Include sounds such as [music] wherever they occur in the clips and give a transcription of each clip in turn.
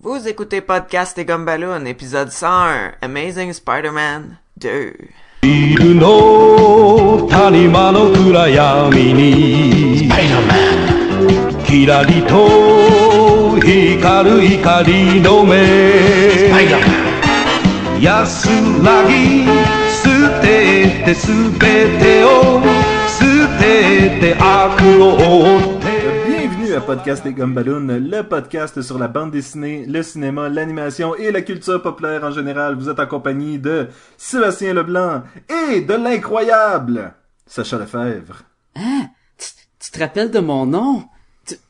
Vous écoutez Podcast et Gumballoon, épisode 101, Amazing Spider-Man 2. ビルの谷間の暗闇にキラリと光る光の目安らぎ捨てて全てを捨てて悪を追って Bienvenue à Podcast et Gumballoon, le podcast sur la bande dessinée, le cinéma, l'animation et la culture populaire en général. Vous êtes en compagnie de Sébastien Leblanc et de l'incroyable Sacha Lefebvre. Hein? Tu, te rappelles de mon nom?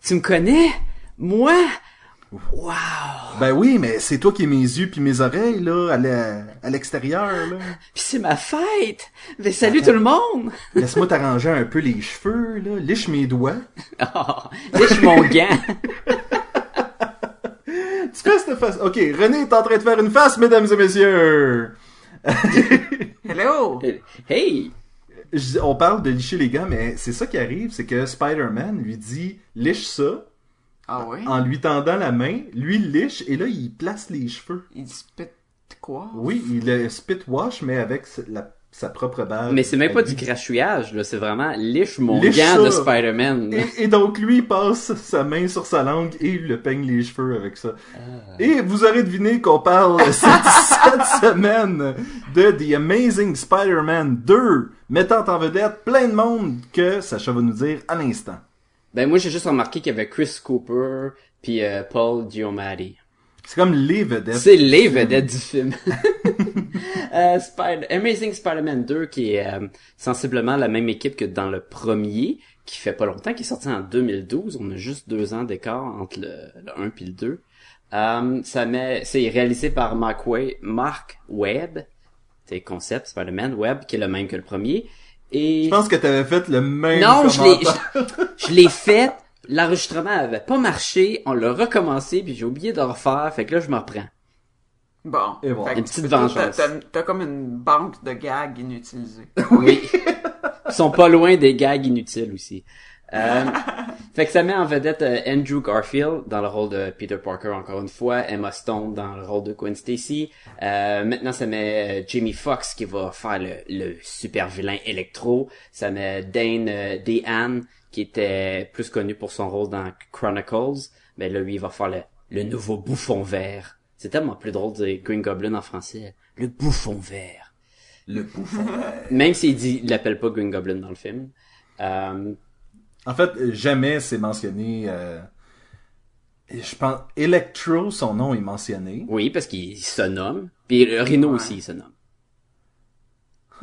Tu me connais? Moi? Wow! Ben oui, mais c'est toi qui es mes yeux puis mes oreilles, là, à l'extérieur, là. Puis c'est ma fête! Mais salut tout le monde! Laisse-moi t'arranger un peu les cheveux, là. Liche mes doigts. [laughs] Oh, lèche mon [laughs] gant! Tu fais cette face. Ok, René est en train de faire une face, mesdames et messieurs. [laughs] Hello! Hey! Je on parle de licher les gants, mais c'est ça qui arrive, c'est que Spider-Man lui dit liche ça Ah oui? en lui tendant la main, lui il liche et là il place les cheveux. Il spit quoi? Oui, il le spit wash mais avec sa- la- sa propre barbe. Mais c'est même pas du crachouillage, là. C'est vraiment liche mon Liche gant de. Spider-Man. Et, et donc lui il passe sa main sur sa langue et il le peigne les cheveux avec ça. Et vous aurez deviné qu'on parle [laughs] cette, cette semaine de The Amazing Spider-Man 2, mettant en vedette plein de monde que Sacha va nous dire à l'instant. Ben moi j'ai juste remarqué qu'il y avait Chris Cooper puis euh, Paul Giamatti. C'est comme les vedettes. C'est les vedettes du film. [laughs] Euh, Spider- Amazing Spider-Man 2 qui est euh, sensiblement la même équipe que dans le premier, qui fait pas longtemps, qui est sorti en 2012. On a juste deux ans d'écart entre le, le 1 puis le 2. Euh, ça met, c'est réalisé par Mark, Mark Webb. C'est concept Spider-Man Webb qui est le même que le premier. Et Je pense que t'avais fait le même non, je l'ai, je, je l'ai fait. L'enregistrement avait pas marché. On l'a recommencé puis j'ai oublié de le refaire. Fait que là je me reprends. Bon. Et bon. Une petite t'as- vengeance. T'as, t'as comme une banque de gags inutilisés. Oui. Ils sont pas loin des gags inutiles aussi. Euh, [laughs] fait que ça met en vedette euh, Andrew Garfield dans le rôle de Peter Parker encore une fois, Emma Stone dans le rôle de Gwen Stacy. Euh, maintenant ça met euh, Jamie Foxx qui va faire le, le super vilain Electro. Ça met Dane euh, DeHaan qui était plus connu pour son rôle dans Chronicles. Mais là lui il va faire le, le nouveau bouffon vert. C'est tellement plus drôle de dire Green Goblin en français. Le bouffon vert. Le bouffon. Même s'il dit, il l'appelle pas Green Goblin dans le film. Euh, En fait, jamais c'est mentionné. euh, Je pense Electro, son nom est mentionné. oui, parce qu'il se nomme. Puis le Rhino Ouais. aussi, il se nomme.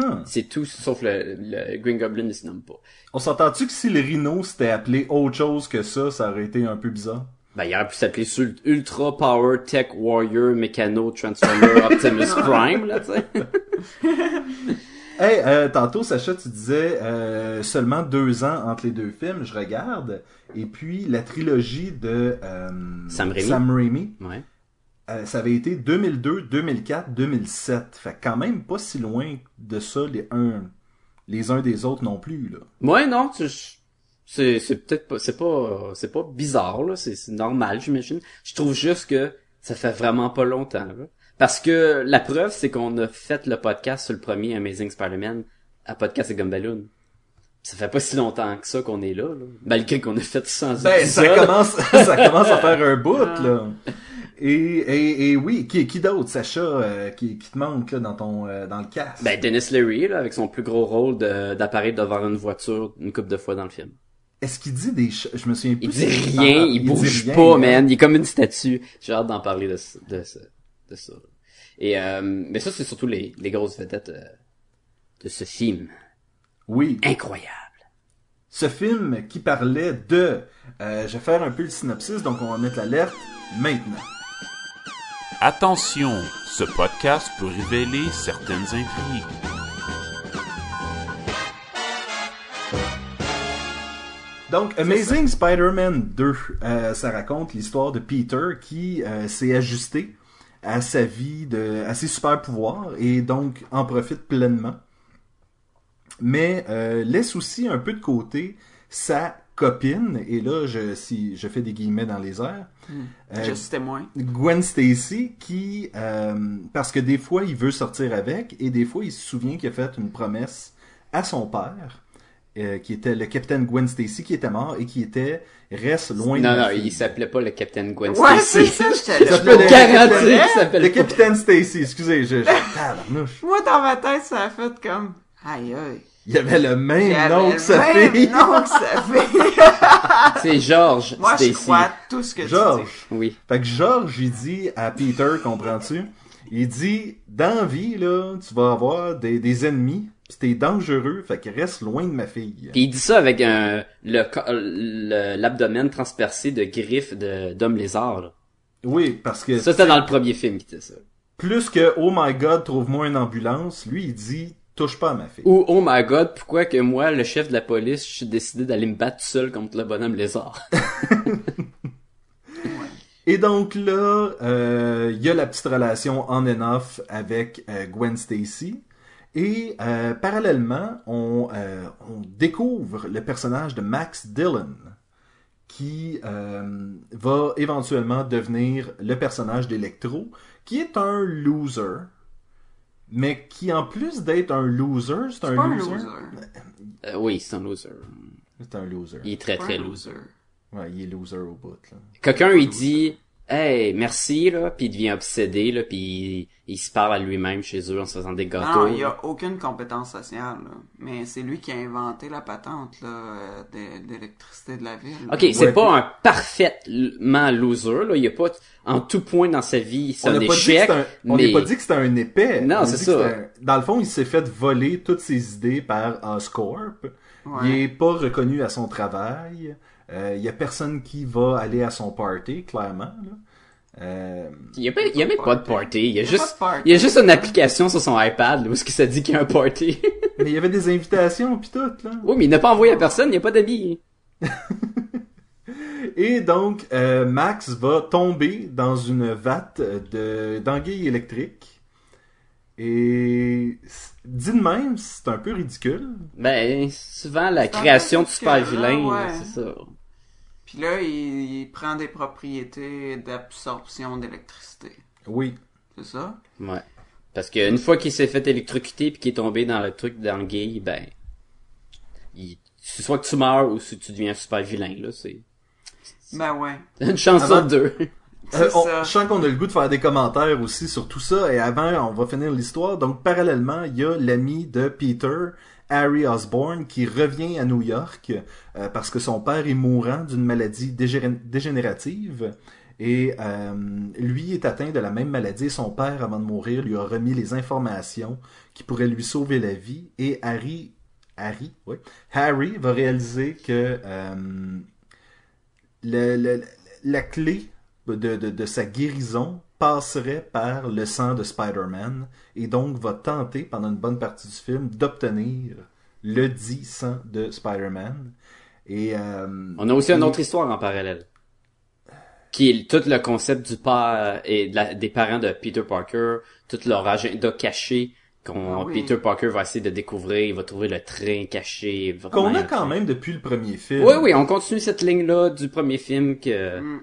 Huh. C'est tout, sauf le, le Green Goblin ne se nomme pas. On s'entend-tu que si le Rhino s'était appelé autre chose que ça, ça aurait été un peu bizarre? Ben, il aurait pu s'appeler Ultra Power Tech Warrior Mécano Transformer [laughs] Optimus Prime, là, tu sais. [laughs] Hey, euh, tantôt, Sacha, tu disais euh, seulement deux ans entre les deux films. Je regarde. Et puis, la trilogie de euh, Sam Raimi. Sam Raimi, Ouais. euh, ça avait été 2002, 2004, 2007. Fait que quand même pas si loin de ça, les, un, les uns des autres non plus. Là. Ouais, non, tu- c'est, c'est peut-être pas, c'est pas, c'est pas bizarre, là, c'est, c'est normal, j'imagine. Je trouve juste que ça fait vraiment pas longtemps, là. Parce que la preuve, c'est qu'on a fait le podcast sur le premier Amazing Spider-Man à Podcast et Gumballoon. Ça fait pas si longtemps que ça qu'on est là, là. Malgré qu'on a fait 100 Ben, ça commence, [laughs] ça commence à faire un bout, là. Et, et, et oui, qui, qui d'autre, Sacha, euh, qui, qui te manque là, dans ton euh, dans le cast? Ben, Dennis Leary, là, avec son plus gros rôle de, d'apparaître devant une voiture une couple de fois dans le film. Est-ce qu'il dit des ch- Je me souviens plus. Il dit rien, il bouge rien, pas, man. Il est comme une statue. J'ai hâte d'en parler de, de, ce- de ça. Et euh, mais ça, c'est surtout les, les grosses vedettes euh, de ce film. Oui. Incroyable. Ce film qui parlait de... euh, je vais faire un peu le synopsis, donc on va mettre l'alerte maintenant. Attention, ce podcast peut révéler certaines intrigues. Donc, Amazing Spider-Man 2, euh, ça raconte l'histoire de Peter qui euh, s'est ajusté à sa vie, de, à ses super pouvoirs et donc en profite pleinement. Mais euh, laisse aussi un peu de côté sa copine, et là, je, si, je fais des guillemets dans les airs, euh, Je suis témoin. Gwen Stacy, qui, euh, parce que des fois, il veut sortir avec, et des fois, il se souvient qu'il a fait une promesse à son père, euh, qui était le capitaine Gwen Stacy, qui était mort, et qui était, reste loin de Non, ma non, fille. il s'appelait pas le Capitaine Gwen Ouais, Stacy. c'est ça, j'étais là. le capitaine- qu'il s'appelle Le capitaine Stacy, excusez, je, je, [laughs] tabarnouche. Moi, dans ma tête, ça a fait comme, aïe, aïe. Il avait le même nom le que sa même fille. nom que sa [laughs] fille. C'est George Moi, je Stacy. crois tout ce que tu dis. George. Oui. Fait que George, il dit à Peter, comprends-tu? Il dit, dans la vie, là, tu vas avoir des, des ennemis, pis t'es dangereux, fait que reste loin de ma fille. Puis il dit ça avec un le l'abdomen transpercé de griffes de d'homme lézard. là. Oui, parce que Ça c'était dans le premier film qui était ça. plus que Oh my God, trouve-moi une ambulance, lui, il dit, touche pas à ma fille. Ou oh my god, pourquoi que moi, le chef de la police, je suis décidé d'aller me battre tout seul contre le bonhomme lézard? [laughs] Et donc là, euh, il y a la petite relation on and off avec euh, Gwen Stacy. Et euh, parallèlement, on, euh, on découvre le personnage de Max Dillon, qui euh, va éventuellement devenir le personnage d'Electro, qui est un loser, mais qui en plus d'être un loser, c'est un, Pas un loser. loser. Euh, oui, c'est un loser. C'est un loser. Il est très très un loser. Ouais, il est loser au bout. Là. Quelqu'un il dit Hey, merci là, puis il devient obsédé là, puis il, il se parle à lui-même chez eux en se faisant des gâteaux. Non, il y a aucune compétence sociale, là. Mais c'est lui qui a inventé la patente, là, euh, d'é- d'électricité de la ville. Ok, Ouais, c'est pas puis- un parfaitement loser là, il y a pas en tout point dans sa vie c'est On un n'a pas, dit que échec, c'était un- on n'a pas dit que c'était un épais. Non, On c'est ça. un- Dans le fond, il s'est fait voler toutes ses idées par Oscorp. Ouais. Il est pas reconnu à son travail. Euh, Il y a personne qui va aller à son party, clairement. Là. Euh, il y a, pas, il y a même pas de party, il y a Il y a juste pas de party. il y a juste une application sur son iPad là, où ce que ça dit qu'il y a un party. [laughs] mais il y avait des invitations puis tout là. oui, mais il n'a pas envoyé à personne, il n'y a pas d'amis. [laughs] Et donc euh, Max va tomber dans une vatte de d'anguilles électriques. Et dit de même, c'est un peu ridicule. Ben, souvent la création de super ridicule, là, vilain, ouais. c'est ça. Puis là, il, il prend des propriétés d'absorption d'électricité. Oui. C'est ça? Ouais. Parce qu'une fois qu'il s'est fait électrocuter puis qu'il est tombé dans le truc d'anguille, ben, il, c'est soit que tu meurs ou si tu deviens un super vilain, là, c'est Ben ouais. une chance sur deux. C'est Euh, on- ça. je sens qu'on a le goût de faire des commentaires aussi sur tout ça. Et avant, on va finir l'histoire. Donc, parallèlement, il y a l'ami de Peter, Harry Osborne, qui revient à New York euh, parce que son père est mourant d'une maladie dégé- dégénérative. Et euh, lui est atteint de la même maladie. Son père, avant de mourir, lui a remis les informations qui pourraient lui sauver la vie. Et Harry, Harry, Harry va réaliser que euh, la clé de sa guérison passerait par le sang de Spider-Man et donc va tenter pendant une bonne partie du film d'obtenir le dit sang de Spider-Man. Et euh, On a aussi une autre histoire en parallèle. Qui est tout le concept du père et de la- des parents de Peter Parker, tout leur agenda caché qu'on Ah oui. Peter Parker va essayer de découvrir, il va trouver le train caché. qu'on a quand même depuis le premier film. Oui, oui, on continue cette ligne-là du premier film que Mm.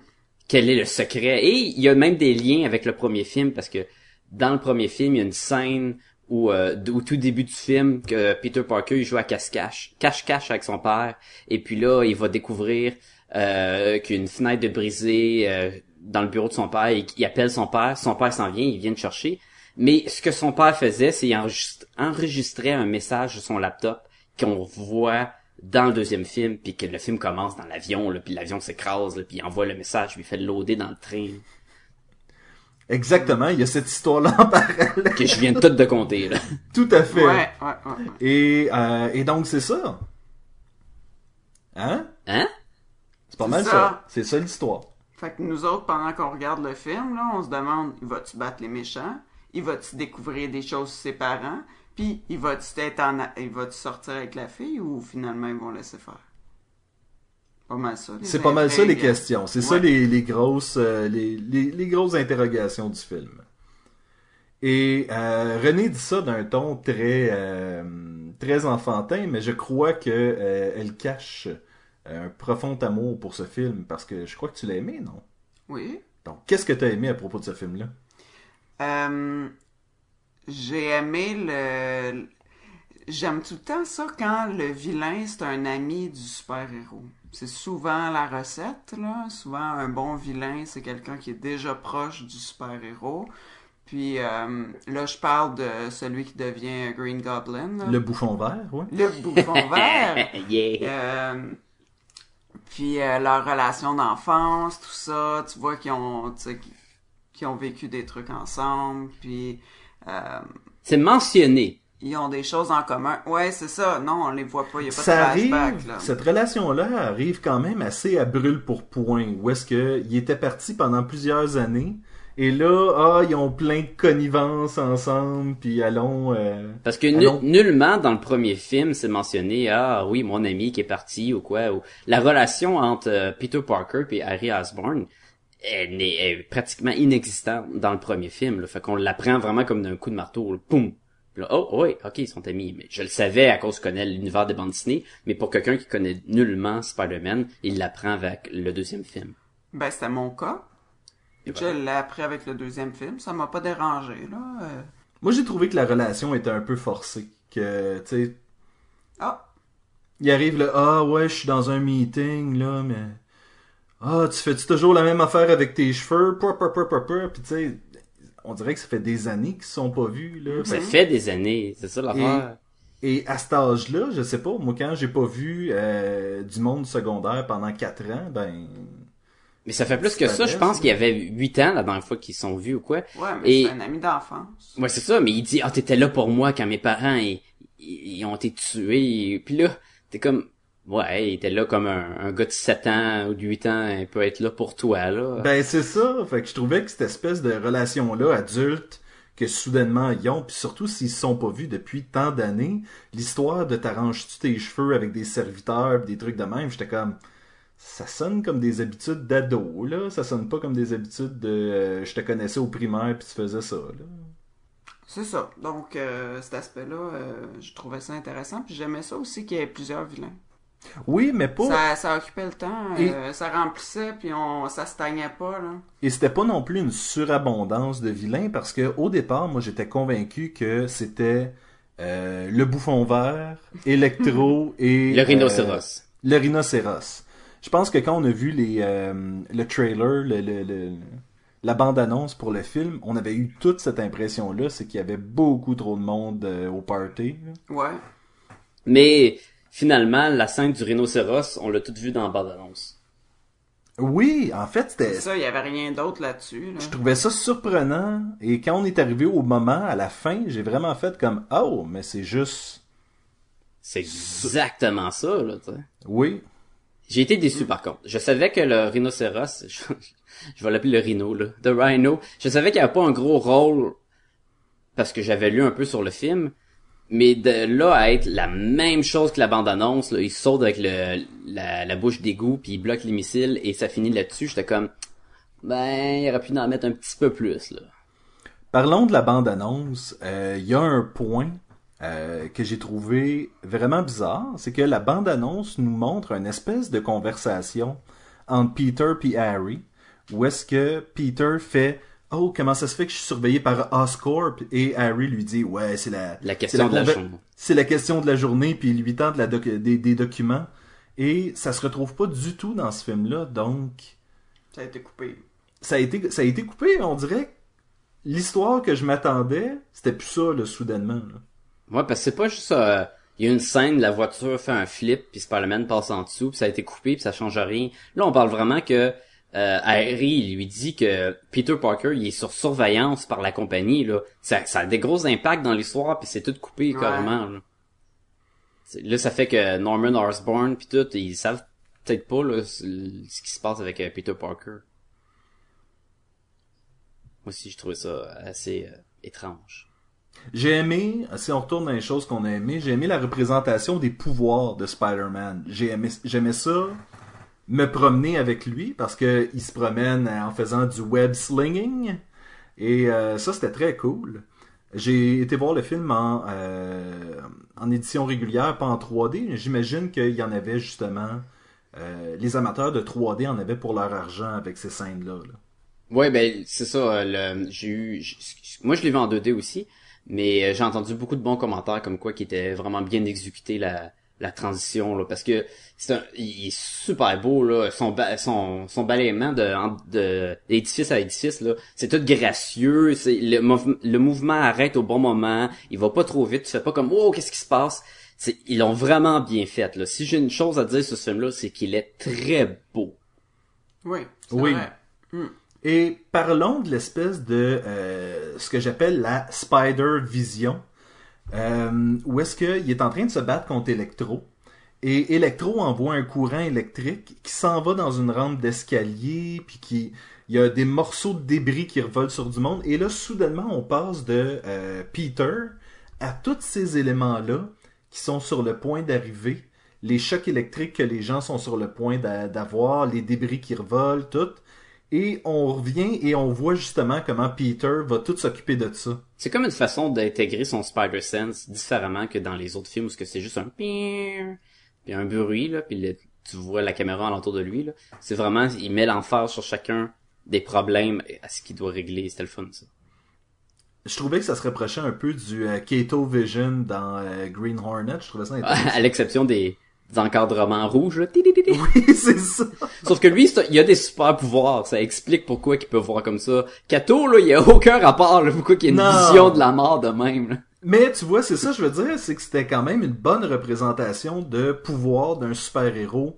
Quel est le secret. Et il y a même des liens avec le premier film parce que dans le premier film, il y a une scène où euh, au tout début du film que Peter Parker joue à cache-cache, cache-cache avec son père et puis là, il va découvrir euh, qu'une fenêtre de brisée euh, dans le bureau de son père, il, il appelle son père, son père s'en vient, il vient le chercher. Mais ce que son père faisait, c'est qu'il enregistre- enregistrait un message sur son laptop qu'on voit dans le deuxième film, puis que le film commence dans l'avion, là, puis l'avion s'écrase, là, puis il envoie le message, puis il fait loader dans le train, Exactement, il y a cette histoire-là en parallèle. que je viens tout de compter. Là. [laughs] Tout à fait. Ouais, ouais, ouais. ouais. Et, euh, et donc c'est ça. Hein? Hein? C'est pas C'est mal ça. ça. C'est ça l'histoire. Fait que nous autres, pendant qu'on regarde le film, là, on se demande, il va-tu battre les méchants? Il va-tu découvrir des choses sur ses parents? Puis, il va-tu être en, a- il va-tu sortir avec la fille ou finalement ils vont laisser faire? Pas mal ça. C'est pas mal ça les intrigues. questions. C'est ça les, les grosses euh, les, les, les grosses interrogations du film. Et euh, René dit ça d'un ton très euh, très enfantin, mais je crois que euh, elle cache un profond amour pour ce film parce que je crois que tu l'as aimé, non? Oui. Donc, qu'est-ce que tu as aimé à propos de ce film-là? J'ai aimé le. J'aime tout le temps ça quand le vilain c'est un ami du super-héros. C'est souvent la recette, là. Souvent, un bon vilain, c'est quelqu'un qui est déjà proche du super-héros. Puis euh, là, je parle de celui qui devient Green Goblin. là. Le bouffon vert, ouais. Le bouffon [laughs] vert. yeah. Euh, puis euh, leur relation d'enfance, tout ça, tu vois qu'ils ont, tu sais, qu'ils- ont vécu des trucs ensemble, puis euh, C'est mentionné. ils ont des choses en commun. Ouais, c'est ça. Non, on les voit pas. Il y a pas Ça de flashback arrive, là. cette relation-là arrive quand même assez à brûle pour point, où est-ce que il était parti pendant plusieurs années, et là, ah, ils ont plein de connivences ensemble, puis allons... euh, Parce que nu- nullement dans le premier film c'est mentionné ah oui mon ami qui est parti ou quoi ou la relation entre euh, Peter Parker et Harry Osborn elle est, est pratiquement inexistante dans le premier film là. fait qu'on l'apprend vraiment comme d'un coup de marteau là. Poum. Là, oh oui ok ils sont amis mais je le savais à cause que je connais l'univers des bandes dessinées mais pour quelqu'un qui connaît nullement Spider-Man il l'apprend avec le deuxième film Ben, c'était mon cas. Et Je voilà. l'ai appris avec le deuxième film. Ça m'a pas dérangé, là. Euh, Moi, j'ai trouvé que la relation était un peu forcée, que, tu sais, Ah, il arrive le ah ouais je suis dans un meeting là mais ah tu fais-tu toujours la même affaire avec tes cheveux? Pouah, pouah, pouah. puis tu sais on dirait que ça fait des années qu'ils se sont pas vus là ça Fait- fait des années c'est ça l'affaire et à cet âge-là je sais pas moi quand j'ai pas vu euh, du monde secondaire pendant quatre ans ben mais ça fait plus que ça je pense qu'il y avait huit ans la dernière fois qu'ils sont vus ou quoi ouais, mais Et- c'est un ami d'enfance. Ouais, c'est ça, mais il dit, ah, t'étais là pour moi quand mes parents, ils, ils- ils ont été tués. Puis là, t'es comme, ouais, il était là comme un, un gars de 7 ans ou de 8 ans, il peut être là pour toi, là. ben c'est ça fait que je trouvais que cette espèce de relation là adulte que soudainement ils ont puis surtout s'ils se sont pas vus depuis tant d'années l'histoire de t'arranges-tu tes cheveux avec des serviteurs pis des trucs de même j'étais comme ça sonne comme des habitudes d'ado, là. Ça sonne pas comme des habitudes de euh, je te connaissais au primaire puis tu faisais ça, là. C'est ça. Donc, euh, cet aspect-là, euh, je trouvais ça intéressant. Puis j'aimais ça aussi qu'il y ait plusieurs vilains. Oui, mais pas. Ça, ça occupait le temps, Et- euh, ça remplissait, puis on, ça stagnait pas, là. Et c'était pas non plus une surabondance de vilains parce que au départ, moi j'étais convaincu que c'était euh, le bouffon vert, [laughs] Electro et Le euh, rhinocéros. le rhinocéros. Je pense que quand on a vu les euh, le trailer, le, le- le- la bande-annonce pour le film, on avait eu toute cette impression-là, c'est qu'il y avait beaucoup trop de monde euh, au party. là. Ouais. Mais, finalement, la scène du rhinocéros, on l'a toute vu dans la bande-annonce. Oui, en fait, c'était C'est ça, il y avait rien d'autre là-dessus, là. Je trouvais ça surprenant et quand on est arrivé au moment à la fin, j'ai vraiment fait comme oh, mais c'est juste C'est exactement ça, là, tu sais. oui. J'ai été déçu par contre. Je savais que le rhinocéros, je, [laughs] je vais l'appeler le rhino là, The Rhino, je savais qu'il n'y avait pas un gros rôle parce que j'avais lu un peu sur le film, mais de là à être la même chose que la bande-annonce, il saute avec le, la, la bouche d'égout puis il bloque les missiles et ça finit là-dessus, j'étais comme ben, il aurait pu en mettre un petit peu plus là. Parlons de la bande-annonce. Euh, Il y a un point euh, que j'ai trouvé vraiment bizarre, c'est que la bande-annonce nous montre une espèce de conversation entre Peter et Harry, où est-ce que Peter fait Oh, comment ça se fait que je suis surveillé par Oscorp? Et Harry lui dit, ouais, c'est la, La question de la journée. C'est la question de la journée, puis il lui tente la doc- des, des documents. Et ça se retrouve pas du tout dans ce film-là, donc Ça a été coupé. ça a été, ça a été coupé, on dirait. que L'histoire que je m'attendais, c'était plus ça, là, soudainement. là. Ouais, parce que c'est pas juste euh, il y a une scène, la voiture fait un flip, puis Spider-Man passe en dessous, puis ça a été coupé, puis ça change rien. Là, on parle vraiment que euh, Harry il lui dit que Peter Parker il est sur surveillance par la compagnie là. Ça, ça a des gros impacts dans l'histoire, puis c'est tout coupé Ouais. carrément. Là. Là, ça fait que Norman Osborn puis tout, ils savent peut-être pas là, ce qui se passe avec euh, Peter Parker. Moi aussi, je trouvais ça assez euh, étrange. J'ai aimé, si on retourne dans les choses qu'on a aimées, j'ai aimé la représentation des pouvoirs de Spider-Man. J'ai aimé, j'aimais ça, me promener avec lui, parce que il se promène en faisant du web slinging. Et euh, ça, c'était très cool. J'ai été voir le film en, euh, en édition régulière, pas en 3D. J'imagine qu'il y en avait justement euh, les amateurs de 3D en avaient pour leur argent avec ces scènes-là. là. Ouais, ben c'est ça. euh, le- J'ai moi je l'ai vu en 2D aussi, mais j'ai entendu beaucoup de bons commentaires comme quoi qui était vraiment bien exécuté la la transition là, parce que c'est un, il est super beau là, son ba- son son balayement de de d'édifice à édifice là, c'est tout gracieux, c'est le mouv- le mouvement arrête au bon moment, il va pas trop vite, tu fais pas comme oh qu'est-ce qui se passe? C'est, ils l'ont vraiment bien fait là. Si j'ai une chose à dire sur ce film là, c'est qu'il est très beau. Oui. c'est Oui. vrai. Et parlons de l'espèce de euh, ce que j'appelle la Spider Vision, euh, où est-ce qu'il est en train de se battre contre Electro. Et Electro envoie un courant électrique qui s'en va dans une rampe d'escalier, puis qui il y a des morceaux de débris qui revolent sur du monde. Et là, soudainement, on passe de euh, Peter à tous ces éléments-là qui sont sur le point d'arriver, les chocs électriques que les gens sont sur le point d'a- d'avoir, les débris qui revolent, tout. Et on revient et on voit justement comment Peter va tout s'occuper de ça. C'est comme une façon d'intégrer son Spider Sense différemment que dans les autres films où c'est juste un puis un bruit là, puis le- tu vois la caméra alentour de lui là. C'est vraiment il met l'emphase sur chacun des problèmes à ce qu'il doit régler. C'était le fun ça. Je trouvais que ça se rapprochait un peu du euh, Kato Vision dans euh, Green Hornet. Je trouvais ça [laughs] intéressant. à l'exception des encadrements rouges là. Oui, [laughs] c'est ça. Sauf que lui, il a des super pouvoirs. Ça explique pourquoi il peut voir comme ça. Kato là, il a aucun rapport là, pourquoi qu'il y a une Non. vision de la mort de même. Là. Mais tu vois, c'est ça, je veux dire, c'est que c'était quand même une bonne représentation de pouvoir d'un super-héros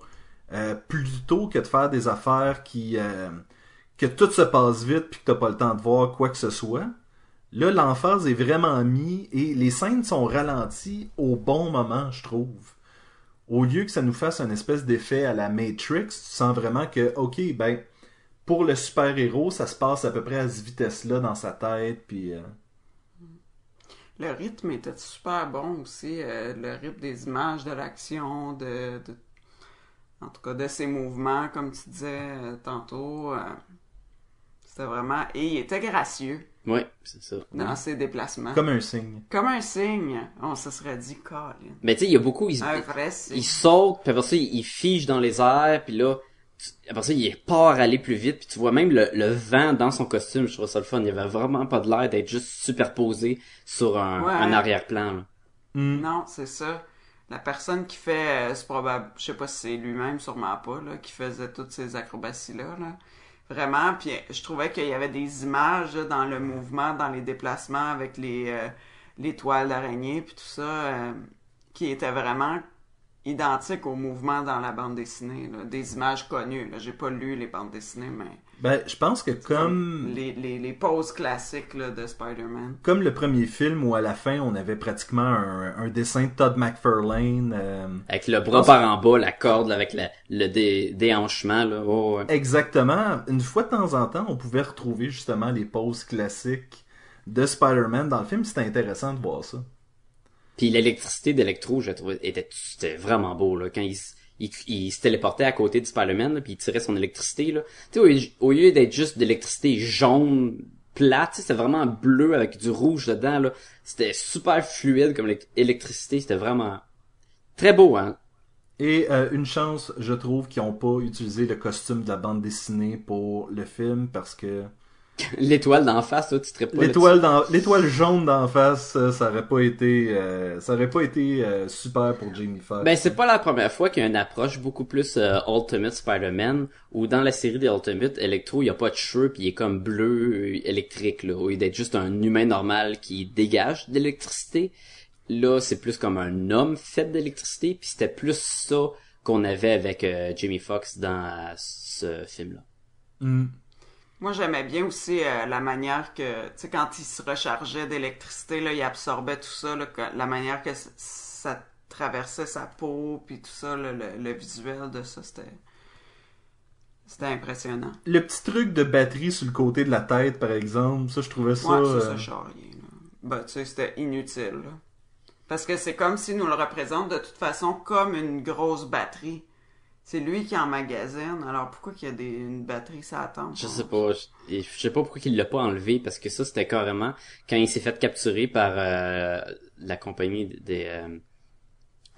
euh, plutôt que de faire des affaires qui euh, que tout se passe vite puis que t'as pas le temps de voir quoi que ce soit. Là, l'emphase est vraiment mis et les scènes sont ralenties au bon moment, je trouve. Au lieu que ça nous fasse un espèce d'effet à la Matrix, tu sens vraiment que, ok, ben, pour le super-héros, ça se passe à peu près à cette vitesse-là dans sa tête, puis... euh, Le rythme était super bon aussi. euh, le rythme des images, de l'action, de, de- En tout cas, de ses mouvements, comme tu disais euh, tantôt. C'était vraiment... Et il était gracieux Ouais, c'est ça. dans ses déplacements. comme un signe. Comme un signe. On se serait dit, Colin. Mais tu sais, il y a beaucoup. ils- Un vrai signe. il saute, puis après ça, il, il fige dans les airs, puis là, tu- après ça, il part aller plus vite, puis tu vois même le, le vent dans son costume, je trouve ça le fun. Il avait vraiment pas de l'air d'être juste superposé sur un, Ouais. un arrière-plan. Hmm. Non, c'est ça. La personne qui fait, euh, c'est probable, je sais pas si c'est lui-même, sûrement pas, là, qui faisait toutes ces acrobaties-là, là. Vraiment, puis euh, je trouvais qu'il y avait des images dans le mouvement, dans les déplacements avec les, euh, les toiles d'araignée, puis tout ça, euh, qui étaient vraiment identiques au mouvement dans la bande dessinée, là. Des images connues. J'ai pas lu les bandes dessinées, mais... Ben, je pense que comme Les, les, les poses classiques, là, de Spider-Man. comme le premier film où à la fin on avait pratiquement un, un dessin de Todd McFarlane. euh, Avec le bras par en bas, la corde là, avec la, le dé, déhanchement. Là. Oh, ouais. exactement. Une fois de temps en temps, on pouvait retrouver justement les poses classiques de Spider-Man dans le film. C'était intéressant de voir ça. Puis l'électricité d'Electro, je trouvais, était, c'était vraiment beau, là, quand il, il, il se téléportait à côté de Spider-Man, puis il tirait son électricité, là. Au, au lieu d'être juste d'électricité jaune, plate, c'était vraiment bleu avec du rouge dedans, là. C'était super fluide comme élect- électricité, c'était vraiment très beau, hein. Et euh, une chance, je trouve, qu'ils n'ont pas utilisé le costume de la bande dessinée pour le film parce que [laughs] L'étoile d'en face, là, tu serais pas l'étoile dans l'étoile jaune d'en face, ça, ça aurait pas été euh, ça aurait pas été euh, super pour Jamie Foxx. Ben, c'est pas la première fois qu'il y a une approche beaucoup plus euh, Ultimate Spider-Man, où dans la série des Ultimate, Electro, il y a pas de cheveux, puis il est comme bleu euh, électrique, là, au lieu d'être juste un humain normal qui dégage d'électricité. Là, c'est plus comme un homme fait d'électricité, puis c'était plus ça qu'on avait avec euh, Jamie Foxx dans euh, ce film-là. Hmm. Moi, j'aimais bien aussi euh, la manière que, tu sais, quand il se rechargeait d'électricité, là, il absorbait tout ça, là, la manière que ça traversait sa peau, puis tout ça, là, le, le visuel de ça, c'était... C'était impressionnant. Le petit truc de batterie sur le côté de la tête, par exemple, ça, je trouvais ça. Ouais, ça, euh, ça. Ben, tu sais, c'était inutile, là. Parce que c'est comme s'il nous le représente de toute façon comme une grosse batterie. C'est lui qui emmagasine, alors pourquoi qu'il y a des, une batterie ça attend? Je sais pas, je, sais pas pourquoi il l'a pas enlevé, parce que ça, c'était carrément quand il s'est fait capturer par euh, la compagnie des... euh,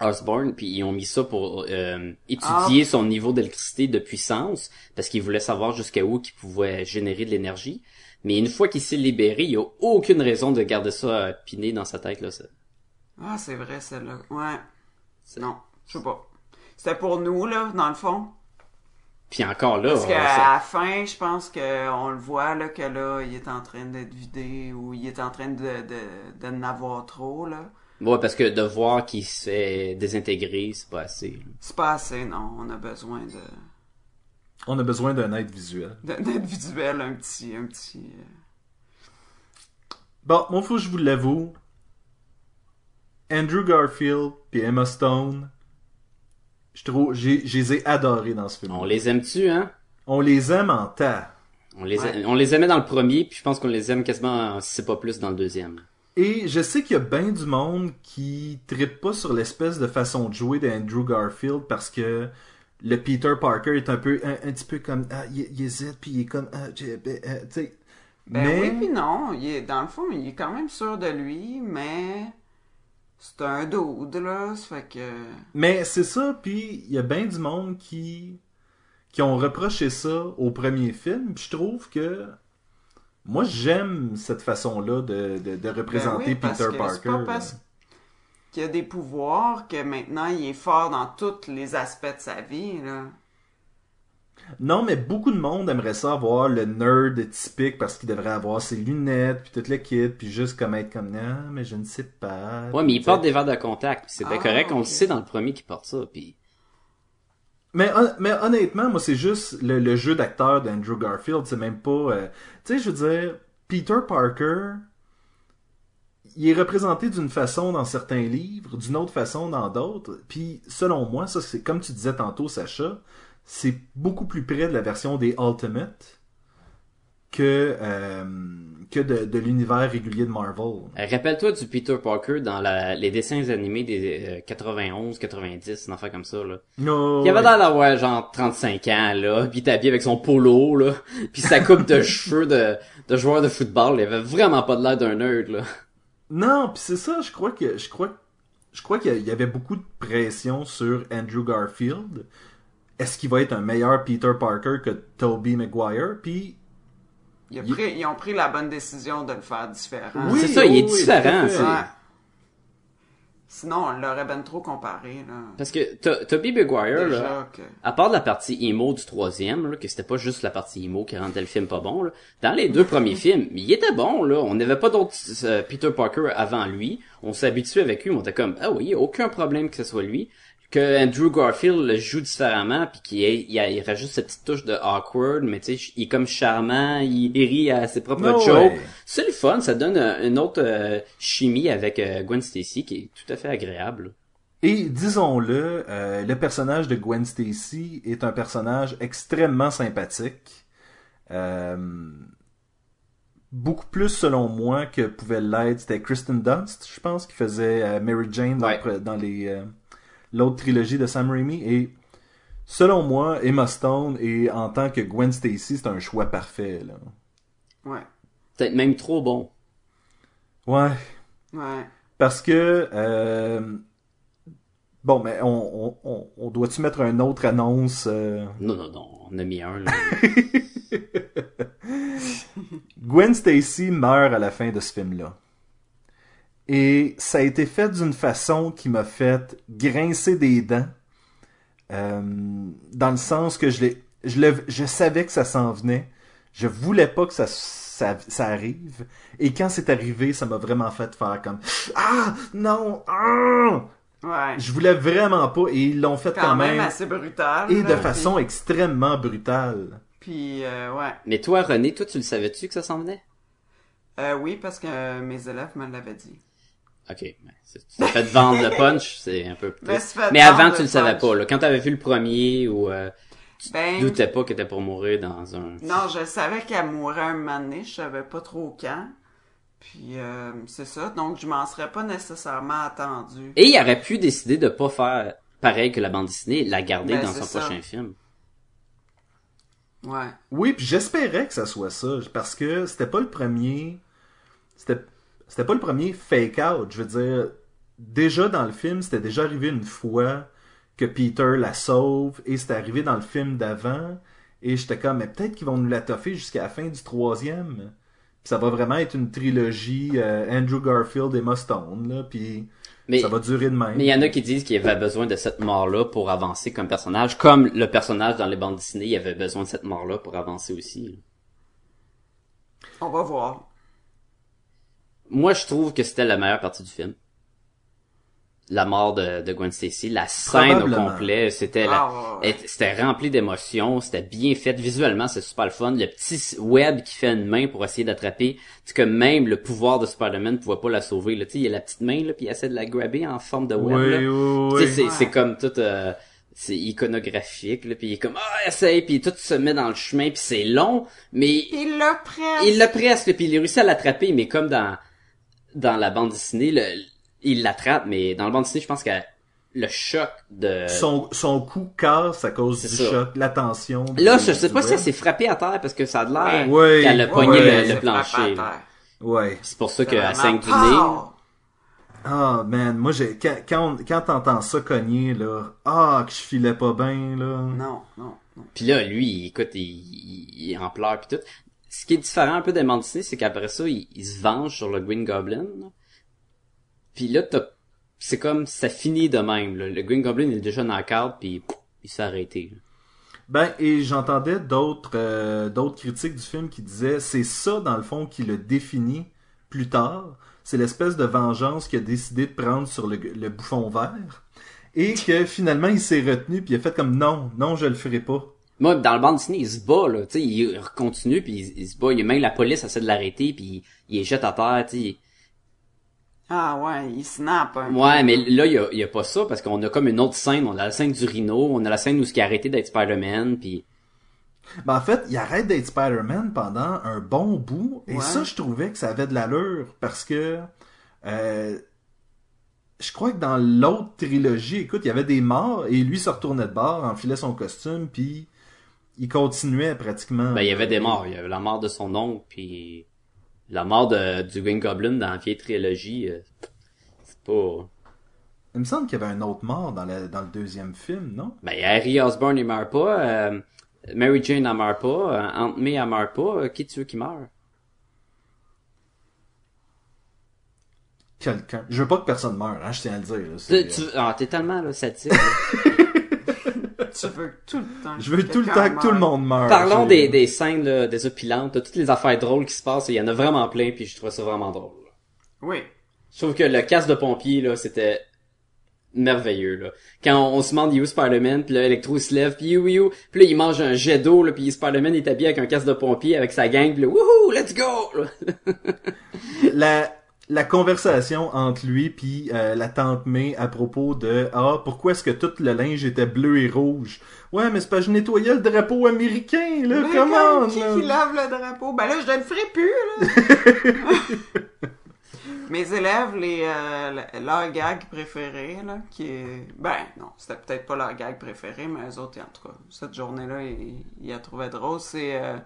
Osborne, puis ils ont mis ça pour euh, étudier son niveau d'électricité de puissance, parce qu'ils voulaient savoir jusqu'à où il pouvait générer de l'énergie. Mais une fois qu'il s'est libéré, il y a aucune raison de garder ça euh, piné dans sa tête là. ça. Ah, c'est vrai, celle-là. Ouais. Non, je sais pas. C'était pour nous, là, dans le fond. Puis encore là, Parce qu'à ça- la fin, je pense qu'on le voit, là, que là, il est en train d'être vidé ou il est en train de, de, de n'avoir trop, là. ouais, parce que de voir qu'il se fait désintégrer, c'est pas assez. C'est pas assez, non. On a besoin de, On a besoin d'un aide visuel. [laughs] de- d'être visuel, un petit, un petit, euh, Bon, moi, faut que je vous l'avoue. Andrew Garfield puis Emma Stone, je trouve, j'ai, je les ai adorés dans ce film. On les aime-tu, hein? On les aime en tas. On les, Ouais. on les aimait dans le premier, puis je pense qu'on les aime quasiment, si c'est pas plus, dans le deuxième. Et je sais qu'il y a bien du monde qui trippe pas sur l'espèce de façon de jouer d'Andrew Garfield parce que le Peter Parker est un peu, un, un petit peu comme, ah, il, il hésite puis il est comme, ah, j'ai- ben, euh, tu sais. Ben mais, oui, puis non. Il est, dans le fond, il est quand même sûr de lui, mais c'est un dude, là. Ça fait que... mais c'est ça, puis il y a bien du monde qui, qui ont reproché ça au premier film. Puis je trouve que moi j'aime cette façon-là de, de, de représenter Ben oui, Peter Parker. c'est pas parce qu'il a des pouvoirs que maintenant il est fort dans tous les aspects de sa vie, là. Non, mais beaucoup de monde aimerait ça avoir le nerd typique parce qu'il devrait avoir ses lunettes, puis tout le kit, puis juste comme être comme, non, mais je ne sais pas. Ouais, mais il porte des verres de contact, puis c'est Ah, correct, on le sait dans le premier qu'il porte ça, puis... Mais, hon- mais honnêtement, moi, c'est juste le, le jeu d'acteur d'Andrew Garfield, c'est même pas... euh, Tu sais, je veux dire, Peter Parker, il est représenté d'une façon dans certains livres, d'une autre façon dans d'autres, puis selon moi, ça, c'est comme tu disais tantôt, Sacha, c'est beaucoup plus près de la version des Ultimate que, euh, que de, de l'univers régulier de Marvel. Euh, Rappelle-toi du Peter Parker dans la- les dessins animés des 91, 90, une affaire comme ça, là. No, Il avait l'air d'avoir genre 35 ans, là, pis il habillé avec son polo, là, [laughs] pis sa coupe de cheveux de, de joueur de football, il avait vraiment pas de l'air d'un nerd, là. Non, puis c'est ça, je crois que je crois je crois qu'il y avait beaucoup de pression sur Andrew Garfield. Est-ce qu'il va être un meilleur Peter Parker que Tobey Maguire? Puis Il a Il- pris- ils ont pris la bonne décision de le faire différent. Oui, C'est ça, il est oui, différent, Ouais. Sinon, on l'aurait ben trop comparé, là. Parce que To- Tobey Maguire, là, Déjà que... à part de la partie emo du troisième, là, que c'était pas juste la partie emo qui rendait le film pas bon, là, dans les deux premiers [laughs] films, il était bon, là. On n'avait pas d'autres euh, Peter Parker avant lui. On s'est habitué avec lui, on était comme, ah oui, aucun problème que ce soit lui. Que Andrew Garfield le joue différemment, puis qu'il il, rajoute cette petite touche de awkward, mais tu sais, il est comme charmant, il, il rit à ses propres No jokes. C'est le fun, ça donne euh, une autre euh, chimie avec euh, Gwen Stacy qui est tout à fait agréable. et disons-le, euh, le personnage de Gwen Stacy est un personnage extrêmement sympathique. Euh, beaucoup plus selon moi que pouvait l'être, c'était Kristen Dunst, je pense, qui faisait Mary Jane dans, Ouais. dans les euh, l'autre trilogie de Sam Raimi et selon moi, Emma Stone et en tant que Gwen Stacy, c'est un choix parfait là. Ouais. Peut-être même trop bon. Ouais, Ouais. parce que euh, bon, mais on, on, on, on doit-tu mettre une autre annonce euh, Non, non, non, on a mis un, là. [laughs] Gwen Stacy meurt à la fin de ce film-là. Et ça a été fait d'une façon qui m'a fait grincer des dents. Euh, dans le sens que je, je, le- je savais que ça s'en venait. Je voulais pas que ça, ça, ça arrive. Et quand c'est arrivé, ça m'a vraiment fait faire comme Ah non ah! Ouais. Je voulais vraiment pas. Et ils l'ont fait quand, Quand même même. assez brutal. et là, de puis- façon extrêmement brutale. Puis, euh, ouais. Mais toi, René, toi, tu le savais-tu que ça s'en venait? Euh, oui, parce que euh, mes élèves me l'avaient dit. Ok, ben, c'est- tu t'es fait vendre le punch, [laughs] c'est un peu Mais vendre avant, tu le savais punch. pas, là. Quand t'avais vu le premier, ou euh, tu Ben, doutais pas que t'étais pour mourir dans un... non, je savais qu'elle mourrait un moment donné, je savais pas trop quand. Puis, euh, c'est ça, donc je m'en serais pas nécessairement attendu. Et il aurait pu décider de pas faire pareil que la bande dessinée, la garder Ben, dans son ça. prochain film. Ouais. Oui, puis j'espérais que ça soit ça, parce que c'était pas le premier. C'était, c'était pas le premier fake out. Je veux dire, déjà dans le film, c'était déjà arrivé une fois que Peter la sauve, et c'était arrivé dans le film d'avant, et j'étais comme, mais peut-être qu'ils vont nous la toffer jusqu'à la fin du troisième. Puis ça va vraiment être une trilogie euh, Andrew Garfield et Emma Stone, là, puis Mais, ça va durer de même. mais il y en a qui disent qu'il avait besoin de cette mort-là pour avancer comme personnage, comme le personnage dans les bandes dessinées, il avait besoin de cette mort-là pour avancer aussi. On va voir. Moi, je trouve que c'était la meilleure partie du film. La mort de, de Gwen Stacy, la scène au complet, c'était la- Ah, ouais. c'était rempli d'émotions, c'était bien fait visuellement, c'est super le fun. Le petit web qui fait une main pour essayer d'attraper, tu que même le pouvoir de Spider-Man pouvait pas la sauver. Là, tu sais, il y a la petite main là, puis il essaie de la grabber en forme de web. oui, oui, Tu oui. sais, c'est, Ouais. c'est comme tout, euh, c'est iconographique, là, puis il est comme, ah, essaye, puis tout se met dans le chemin, puis c'est long, mais Il l'a presque. il l'a presque, puis il a réussi à l'attraper, mais comme dans, dans la bande dessinée, le, il l'attrape, mais dans la bande dessinée, je pense que le choc de... Son, son cou casse à cause du ça. choc, la tension. Là, je sais pas si elle s'est frappée à terre, parce que ça a l'air Ouais. qu'elle a pogné ouais, le, le plancher. Ouais. C'est pour ça qu'elle saigne du nez. Ah, man, moi, j'ai, quand, quand, quand t'entends ça cogner, là, ah, que je filais pas bien, là. Non, non, non. Puis là, lui, écoute, il, il, il en pleure pis tout. Ce qui est différent un peu des bandes c'est qu'après ça, il, il se venge sur le Green Goblin. là. Puis là, c'est comme, ça finit de même, là. Le Green Goblin il est déjà knock-out puis pouf, il s'est arrêté. là. Ben, et j'entendais d'autres, euh, d'autres critiques du film qui disaient, c'est ça, dans le fond, qui le définit plus tard. C'est l'espèce de vengeance qu'il a décidé de prendre sur le, le bouffon vert. Et que finalement, il s'est retenu, puis il a fait comme, non, non, je le ferai pas. Moi, dans le bande dessinée, il se bat, là, tu sais, il continue, puis il, il se bat, il y a même la police essaie de l'arrêter, puis il, il les jette à terre, tu sais. Ah ouais, il snap un Ouais, peu. mais là, il y a, il y a pas ça, parce qu'on a comme une autre scène, on a la scène du rhino, on a la scène où ce qui a arrêté d'être Spider-Man, puis Ben, en fait, il arrête d'être Spider-Man pendant un bon bout, et Ouais. ça, je trouvais que ça avait de l'allure, parce que, euh, je crois que dans l'autre trilogie, écoute, il y avait des morts, et lui se retournait de bord, enfilait son costume, puis il continuait pratiquement. Ben, il y avait des morts. Il y avait la mort de son oncle, puis la mort de, du Green Goblin dans la vieille trilogie. euh, c'est pas... Il me semble qu'il y avait un autre mort dans, la- dans le deuxième film, non? Ben, Harry Osborn, il meurt pas. euh, Mary Jane, elle meurt pas. euh, Aunt May, elle meurt pas. euh, qui tu veux qui meurt? Quelqu'un. Je veux pas que personne meure, hein, je tiens à le dire. là, Tu, tu- ah, t'es tellement là, [laughs] là. Tu veux tout le temps. Je veux tout le temps que tout le monde meure. Parlons des, des scènes là, désopilantes, de toutes les affaires drôles qui se passent. Il y en a vraiment plein, puis je trouve ça vraiment drôle. Oui. Je trouve que le casque de pompier, là, c'était merveilleux, là. Quand on, on se demande, il est où Spider-Man, puis là, Electro, il se lève, puis you, you, puis là, il mange un jet d'eau, là, puis Spider-Man est habillé avec un casque de pompier, avec sa gang, puis là, wouhou, let's go! là. la, la conversation entre lui puis euh, la tante May à propos de ah pourquoi est-ce que tout le linge était bleu et rouge ouais mais c'est que je nettoyais le drapeau américain là Mais comment qui, là? qui lave le drapeau? Ben là, je le ferai plus, là. [laughs] Mes élèves, les, euh, le- leur gag préféré, là, qui est... Ben, non, c'était peut-être pas leur gag préféré, mais eux autres, en tout cas, cette journée-là, ils, ils la trouvaient drôle. C'est... Euh,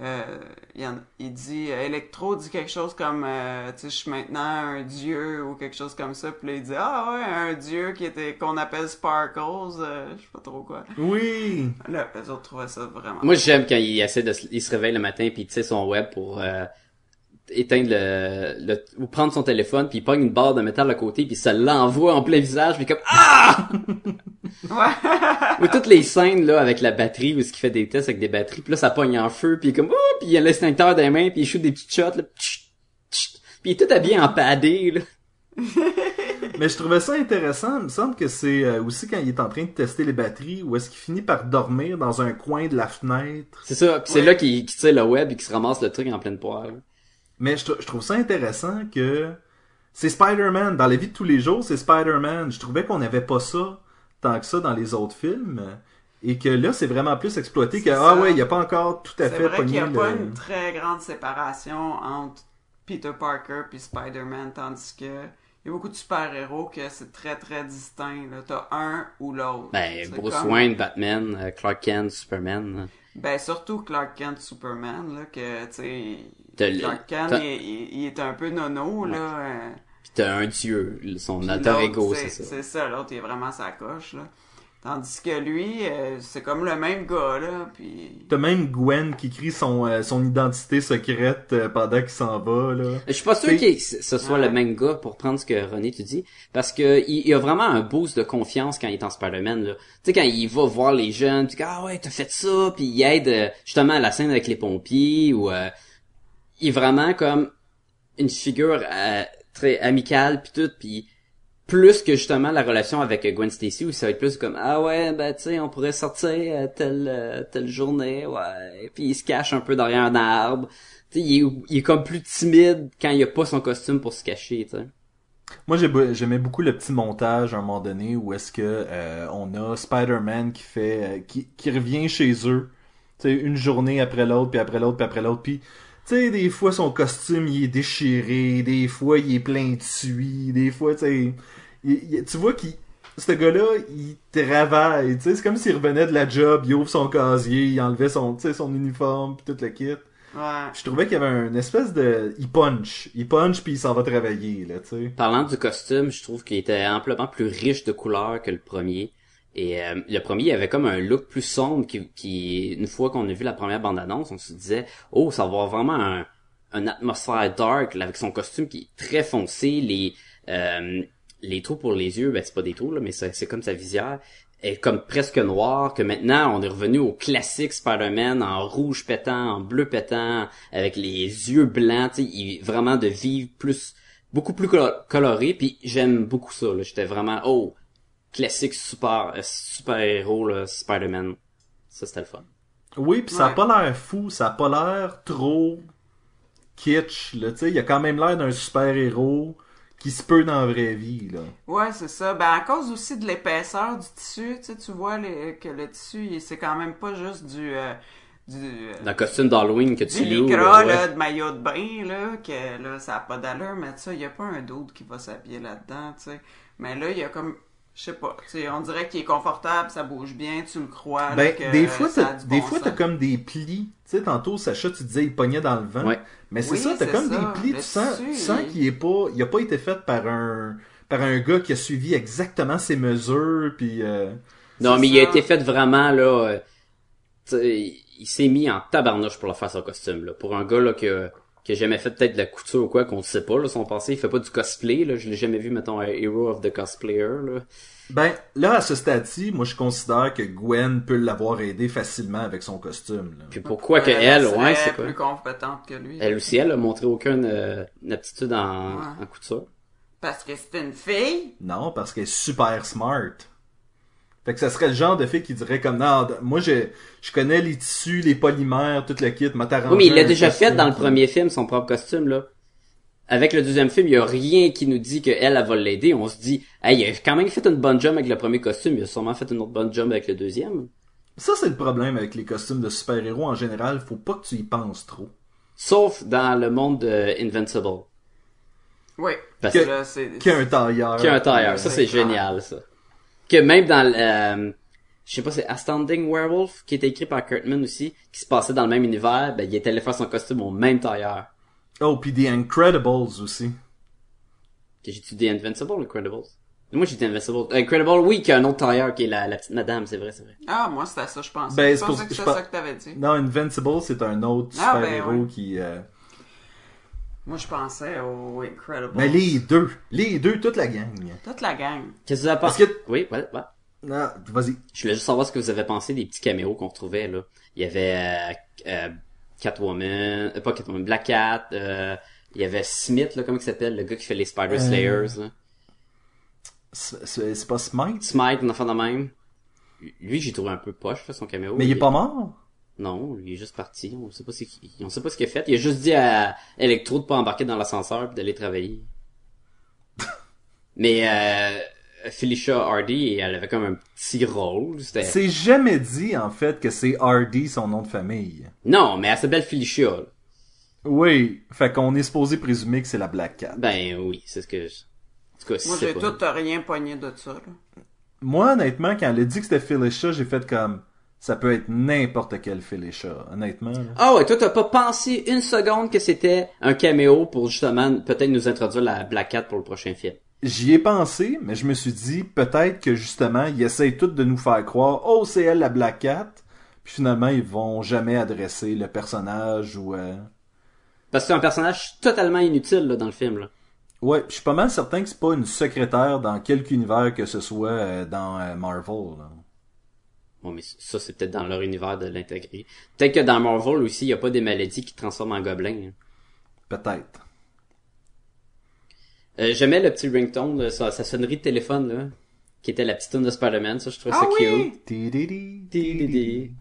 euh, il, y en- il dit... euh, Electro dit quelque chose comme... euh, tu sais, je suis maintenant un dieu, ou quelque chose comme ça. Puis là, il dit... Ah ouais, un dieu qui était qu'on appelle Sparkles. euh, je sais pas trop quoi. oui Là, eux autres trouvaient ça vraiment... Moi, j'aime quand il essaie de se, il se réveille le matin, puis il tire son web pour euh, éteindre le, le... ou prendre son téléphone, puis il pogne une barre de métal à côté, puis ça l'envoie en plein visage, puis comme « Ah! ». [laughs] Ou toutes les scènes là avec la batterie où ce qu'il fait des tests avec des batteries, puis là ça pogne en feu, puis il est comme oh, puis il a l'extincteur les mains, puis il shoot des petites shots là, tchut, tchut. puis il est tout habillé en padé là. [laughs] mais je trouvais ça intéressant il me semble que c'est euh, aussi quand il est en train de tester les batteries où est-ce qu'il finit par dormir dans un coin de la fenêtre C'est ça, puis c'est Ouais. là qu'il qu'il tire le web et qu'il se ramasse le truc en pleine poire. Mais je, je trouve ça intéressant que c'est Spider-Man dans la vie de tous les jours c'est Spider-Man je trouvais qu'on n'avait pas ça tant que ça dans les autres films et que là c'est vraiment plus exploité que ah ça. ouais il a pas encore tout à fait vrai qu'il n'y pogné a pas une très grande séparation entre Peter Parker puis Spider-Man, tandis que il y a beaucoup de super-héros que c'est très très distinct. là. T'as un ou l'autre. Ben Bruce comme- Wayne, Batman, euh, Clark Kent, Superman. hein. Ben surtout Clark Kent Superman, là, que tu sais. T'as le- Clark Kent, t'as- il, est un peu nono, là. euh, Puis t'as un dieu, son alter ego, c'est- ça. C'est ça, l'autre il est vraiment sa coche, là. Tandis que lui, euh, c'est comme le même gars, là, puis... T'as même Gwen qui crie son, euh, son identité secrète euh, pendant qu'il s'en va, là. Je suis pas sûr que ce soit Ouais. le même gars pour prendre ce que René tu dis parce que il, il a vraiment un boost de confiance quand il est en Spider-Man là. Tu sais quand il va voir les jeunes, puis ah ouais, t'as fait ça, puis il aide justement à la scène avec les pompiers ou euh, il est vraiment comme une figure euh, très amicale puis tout puis plus que justement la relation avec Gwen Stacy où ça va être plus comme ah ouais ben tu sais on pourrait sortir euh, telle euh, telle journée ouais puis il se cache un peu derrière un arbre. Tu sais il est, il est comme plus timide quand il a pas son costume pour se cacher tu sais. Moi, j'aimais beaucoup le petit montage à un moment donné où est-ce que euh, on a Spider-Man qui fait euh, qui, qui revient chez eux, tu sais, une journée après l'autre, puis après l'autre, puis après l'autre, puis sais, des fois son costume il est déchiré, des fois il est plein de suie, des fois tu sais, il- il- tu vois qu'il ce gars-là, il travaille, tu sais, c'est comme s'il revenait de la job, il ouvre son casier, il enlevait son, tu sais, son uniforme, puis tout le kit. Ouais. Je trouvais qu'il y avait une espèce de, il punch, il punch puis il s'en va travailler là, tu sais. parlant du costume je trouve qu'il était amplement plus riche de couleurs que le premier et euh, le premier avait comme un look plus sombre qui, une fois qu'on a vu la première bande annonce on se disait oh ça va avoir vraiment un une atmosphère dark avec son costume qui est très foncé les euh, les trous pour les yeux ben c'est pas des trous là mais c'est comme sa visière est comme presque noir que maintenant on est revenu au classique Spider-Man en rouge pétant en bleu pétant avec les yeux blancs tu sais vraiment de vivre plus beaucoup plus colo- coloré puis j'aime beaucoup ça là. J'étais vraiment oh classique super euh, super héros là Spider-Man ça c'était le fun Oui, puis ça a Ouais. pas l'air fou, ça a pas l'air trop kitsch, là, tu sais, il a quand même l'air d'un super-héros qui se peut dans la vraie vie, là. Ouais, c'est ça. Ben, à cause aussi de l'épaisseur du tissu, tu vois les- que le tissu, c'est quand même pas juste du... euh, du euh, costume d'Halloween que tu loues ouais. là, de maillot de bain, là, que là, ça a pas d'allure, mais tu sais, il y a pas un doute qui va s'habiller là-dedans, tu sais. Mais là, il y a comme, je sais pas, tu sais, on dirait qu'il est confortable, ça bouge bien, tu le crois, là, Ben, que des fois, t'as, des bon fois, t'as comme des plis. Tu sais, tantôt, Sacha, tu disais, il pognait dans le vent. Ouais. Mais c'est Oui, ça, t'as c'est comme ça. des plis, Le tu sens, tu sens il- qu'il est pas, il a pas été fait par un, par un gars qui a suivi exactement ses mesures, puis euh, non mais il a été fait vraiment là euh, tu sais, il s'est mis en tabarnouche pour le faire son costume là pour un gars là que qui a jamais fait peut-être de la couture ou quoi qu'on ne sait pas là son passé il fait pas du cosplay là je l'ai jamais vu mettons un hero of the cosplayer là Ben, là, à ce stade-ci, moi, je considère que Gwen peut l'avoir aidé facilement avec son costume, là. puis pourquoi que Elle ouais c'est quoi plus compétente que lui. elle aussi elle a montré aucune euh, aptitude en, Ouais. en couture Parce que c'est une fille? Non, parce qu'elle est super smart. Fait que ça serait le genre de fille qui dirait comme, non, moi, je, je connais les tissus, les polymères, tout le kit, m'a Oui, mais il l'a déjà fait dans le premier film, son propre costume, là. Avec le deuxième film, il y a rien qui nous dit qu'elle, elle va l'aider. On se dit, hey, il a quand même fait une bonne job avec le premier costume, il a sûrement fait une autre bonne job avec le deuxième. Ça, c'est le problème avec les costumes de super-héros en général. Faut pas que tu y penses trop. Sauf dans le monde de Invincible. Oui. Parce que que- là, c'est... Qui a un tailleur. Qui a un tailleur. Ça, c'est génial, ça. Que même dans le, euh, je sais pas, c'est Astounding Werewolf, qui était écrit par Kurtman aussi, qui se passait dans le même univers, ben, il était allé faire son costume au même tailleur. Oh, puis The Incredibles aussi. Que j'ai-tu dit Invincible ou Incredibles? Moi, j'ai dit Invincible. Euh, Incredible, oui, qui a un autre tailleur qui est la, la petite madame, c'est vrai, c'est vrai. Ah, moi, c'était ça, je pensais. Ben, je c'est pour- pensais que c'était ça que t'avais dit. Non, Invincible, c'est un autre Ah, ben, super-héros ouais. qui... euh, Moi, je pensais au Incredible. Mais les deux. Les deux, toute la gang. Toute la gang. Qu'est-ce que vous avez pensé? que- Oui, ouais, ouais. Non, vas-y. Je voulais juste savoir ce que vous avez pensé des petits caméos qu'on retrouvait, là. Il y avait, euh, euh, Catwoman, euh, pas Catwoman, Black Cat, euh, il y avait Smith, là, comment il s'appelle, le gars qui fait les Spider Euh, Slayers, là. C'est pas Smite? Smite, une enfant de même. Lui, j'ai trouvé un peu poche, son caméo. Mais il est pas mort? Non, il est juste parti. On sait pas ce qu'il, on sait pas ce qu'il a fait. Il a juste dit à Electro de pas embarquer dans l'ascenseur puis d'aller travailler. Mais, euh, Felicia Hardy, elle avait comme un petit rôle. C'était... C'est jamais dit, en fait, que c'est Hardy son nom de famille. Non, mais elle s'appelle Felicia. là. Oui, fait qu'on est supposé présumer que c'est la Black Cat. Ben oui, c'est ce que je... En tout cas, Moi, c'est j'ai pas. tout rien pogné de ça, là. Moi, honnêtement, quand elle a dit que c'était Felicia, j'ai fait comme... Ça peut être n'importe quel Felicia, honnêtement. là. Ah ouais, toi t'as pas pensé une seconde que c'était un caméo pour justement peut-être nous introduire la Black Cat pour le prochain film? J'y ai pensé, mais je me suis dit peut-être que justement, ils essayent tous de nous faire croire Oh, c'est elle la Black Cat. Puis finalement, ils vont jamais adresser le personnage ou... euh, Parce que c'est un personnage totalement inutile là, dans le film. Là. Ouais, je suis pas mal certain que c'est pas une secrétaire dans quelque univers que ce soit euh, dans euh, Marvel. là. Bon, mais ça c'est peut-être dans leur univers de l'intégrer. Peut-être que dans Marvel aussi, il y a pas des maladies qui transforment en gobelin. hein. Peut-être. Euh, J'aimais le petit ringtone, là, sa, sa sonnerie de téléphone là, qui était la petite tune de Spider-Man. Ça, je trouvais Ah ça cute. oui!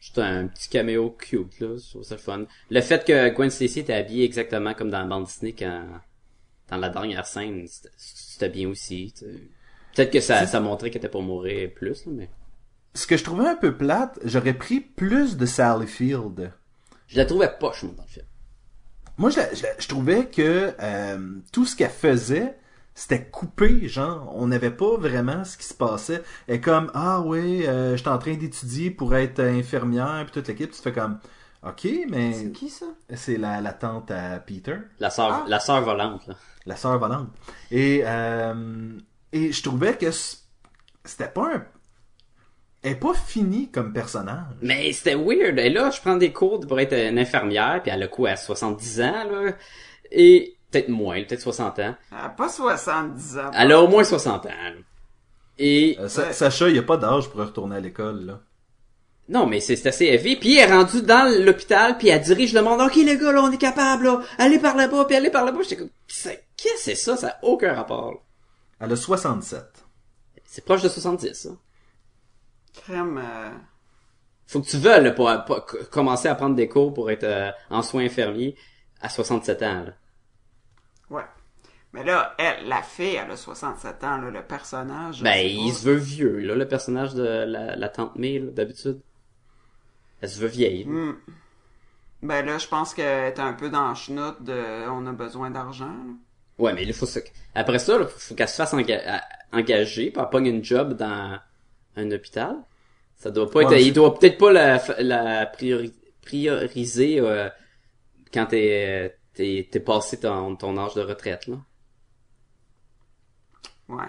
C'était un petit caméo cute, là. Je ça fun. Le fait que Gwen Stacy était habillée exactement comme dans la bande Disney quand, dans la dernière scène, c'était- bien aussi. Peut-être que ça, ça montrait qu'elle était pour mourir plus, là, mais Ce que je trouvais un peu plate, j'aurais pris plus de Sally Field. je la trouvais poche, moi, dans le film. Moi, je, la- je la- je trouvais que euh, tout ce qu'elle faisait, c'était coupé, genre, on n'avait pas vraiment ce qui se passait. Elle est comme, ah oui, euh, j'étais en train d'étudier pour être infirmière, puis toute l'équipe, tu te fais comme, ok, mais C'est qui ça? c'est la, la tante à Peter, La sœur, Ah. la sœur volante, là. la sœur volante. Et, euh, et je trouvais que c'était pas un... Elle est pas finie comme personnage. Mais c'était weird. Et là, je prends des cours pour être une infirmière, puis elle a quoi, à 70 ans, là? Et peut-être moins, peut-être 60 ans. Elle a pas 70 ans. Elle a au moins 60 ans, là. Et Euh. Sacha, il y a pas d'âge pour retourner à l'école, là. Non, mais c'est assez élevé. Puis elle est rendue dans l'hôpital, puis elle dirige le monde. OK, les gars, là, on est capable, là. Allez par là-bas, puis allez par là-bas. J'étais comme, qu'est-ce que c'est ça? Ça a aucun rapport. là. Elle a 67. C'est proche de 70, ça. Crème, euh, Faut que tu veuilles, pour, pour commencer à prendre des cours pour être euh, en soins infirmiers à 67 ans, là. ouais. Mais là, elle, la fille, elle a 67 ans, là, le personnage. Ben, il se veut vieux, là, le personnage de la, la tante May, d'habitude. Elle se veut vieille. Hmm. Ben là, je pense qu'elle est un peu dans le chenoute de on a besoin d'argent. Ouais, mais il faut se... Après ça, il faut qu'elle se fasse enga- engager, puis elle pogne une job dans un hôpital. Ça doit pas être... Il doit peut-être pas la, la priori- prioriser euh, quand t'es t'es t'es passé ton, ton âge de retraite, là. Ouais.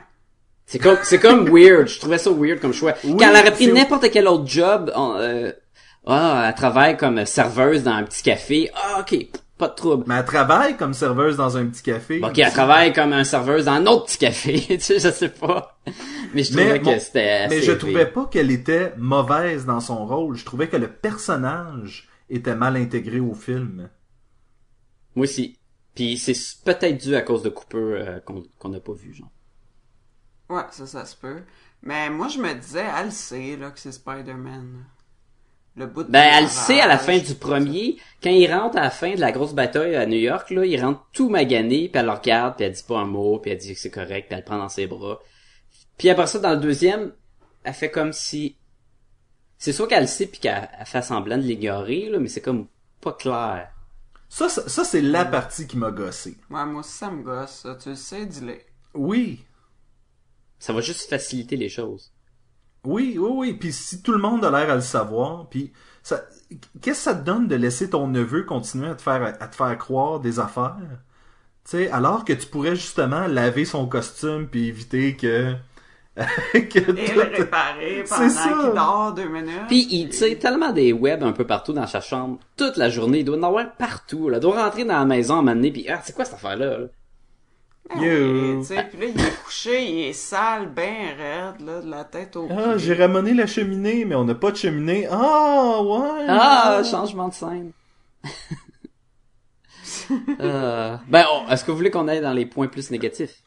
C'est comme, c'est comme [laughs] weird. Je trouvais ça weird comme choix. Oui, Quand elle aurait pris n'importe quel autre job, on, euh, ah, elle travaille comme serveuse dans un petit café. Ah, ok, pas de trouble. Mais elle travaille comme serveuse dans un petit café. Ok, elle travaille comme un serveuse dans un autre petit café. [laughs] tu sais, je sais pas. Mais je trouvais Mais que c'était assez Mais je trouvais pas qu'elle était mauvaise dans son rôle. Je trouvais que le personnage était mal intégré au film. Moi aussi. Puis c'est peut-être dû à cause de coupeurs euh, qu'on qu'on n'a pas vu, genre. Ouais, ça, ça se peut. Mais moi, je me disais, elle sait, là, que c'est Spider-Man. Le bout de Ben, elle sait à la fin du ça. premier, quand il rentre à la fin de la grosse bataille à New York, là, il rentre tout magané, puis elle le regarde, puis elle dit pas un mot, puis elle dit que c'est correct, puis elle le prend dans ses bras. Puis après ça, dans le deuxième, elle fait comme si... C'est sûr qu'elle le sait, puis qu'elle elle fait semblant de l'ignorer, là, mais c'est comme pas clair. Ça, ça, ça, c'est la partie qui m'a gossé. Ouais, moi aussi, ça me gosse, ça. Tu le sais, dis-le. Oui. Ça va juste faciliter les choses. Oui, oui, oui. Puis si tout le monde a l'air à le savoir, puis ça, qu'est-ce que ça te donne de laisser ton neveu continuer à te faire, à te faire croire des affaires? Tu sais, alors que tu pourrais justement laver son costume puis éviter que, que Et tout- le réparer C'est pendant ça. qu'il dort deux minutes. Puis il tire tellement des webs un peu partout dans sa chambre, toute la journée, il doit en avoir partout, là. Il doit rentrer dans la maison à un moment donné, puis ah, c'est quoi cette affaire-là? là? Ah You. oui, tu sais, puis là, il est couché, il est sale, ben raide, là, de la tête au Ah, j'ai ramené la cheminée, mais on n'a pas de cheminée. Ah, ouais. Ah, changement de scène. [laughs] Euh, ben, on- est-ce que vous voulez qu'on aille dans les points plus négatifs?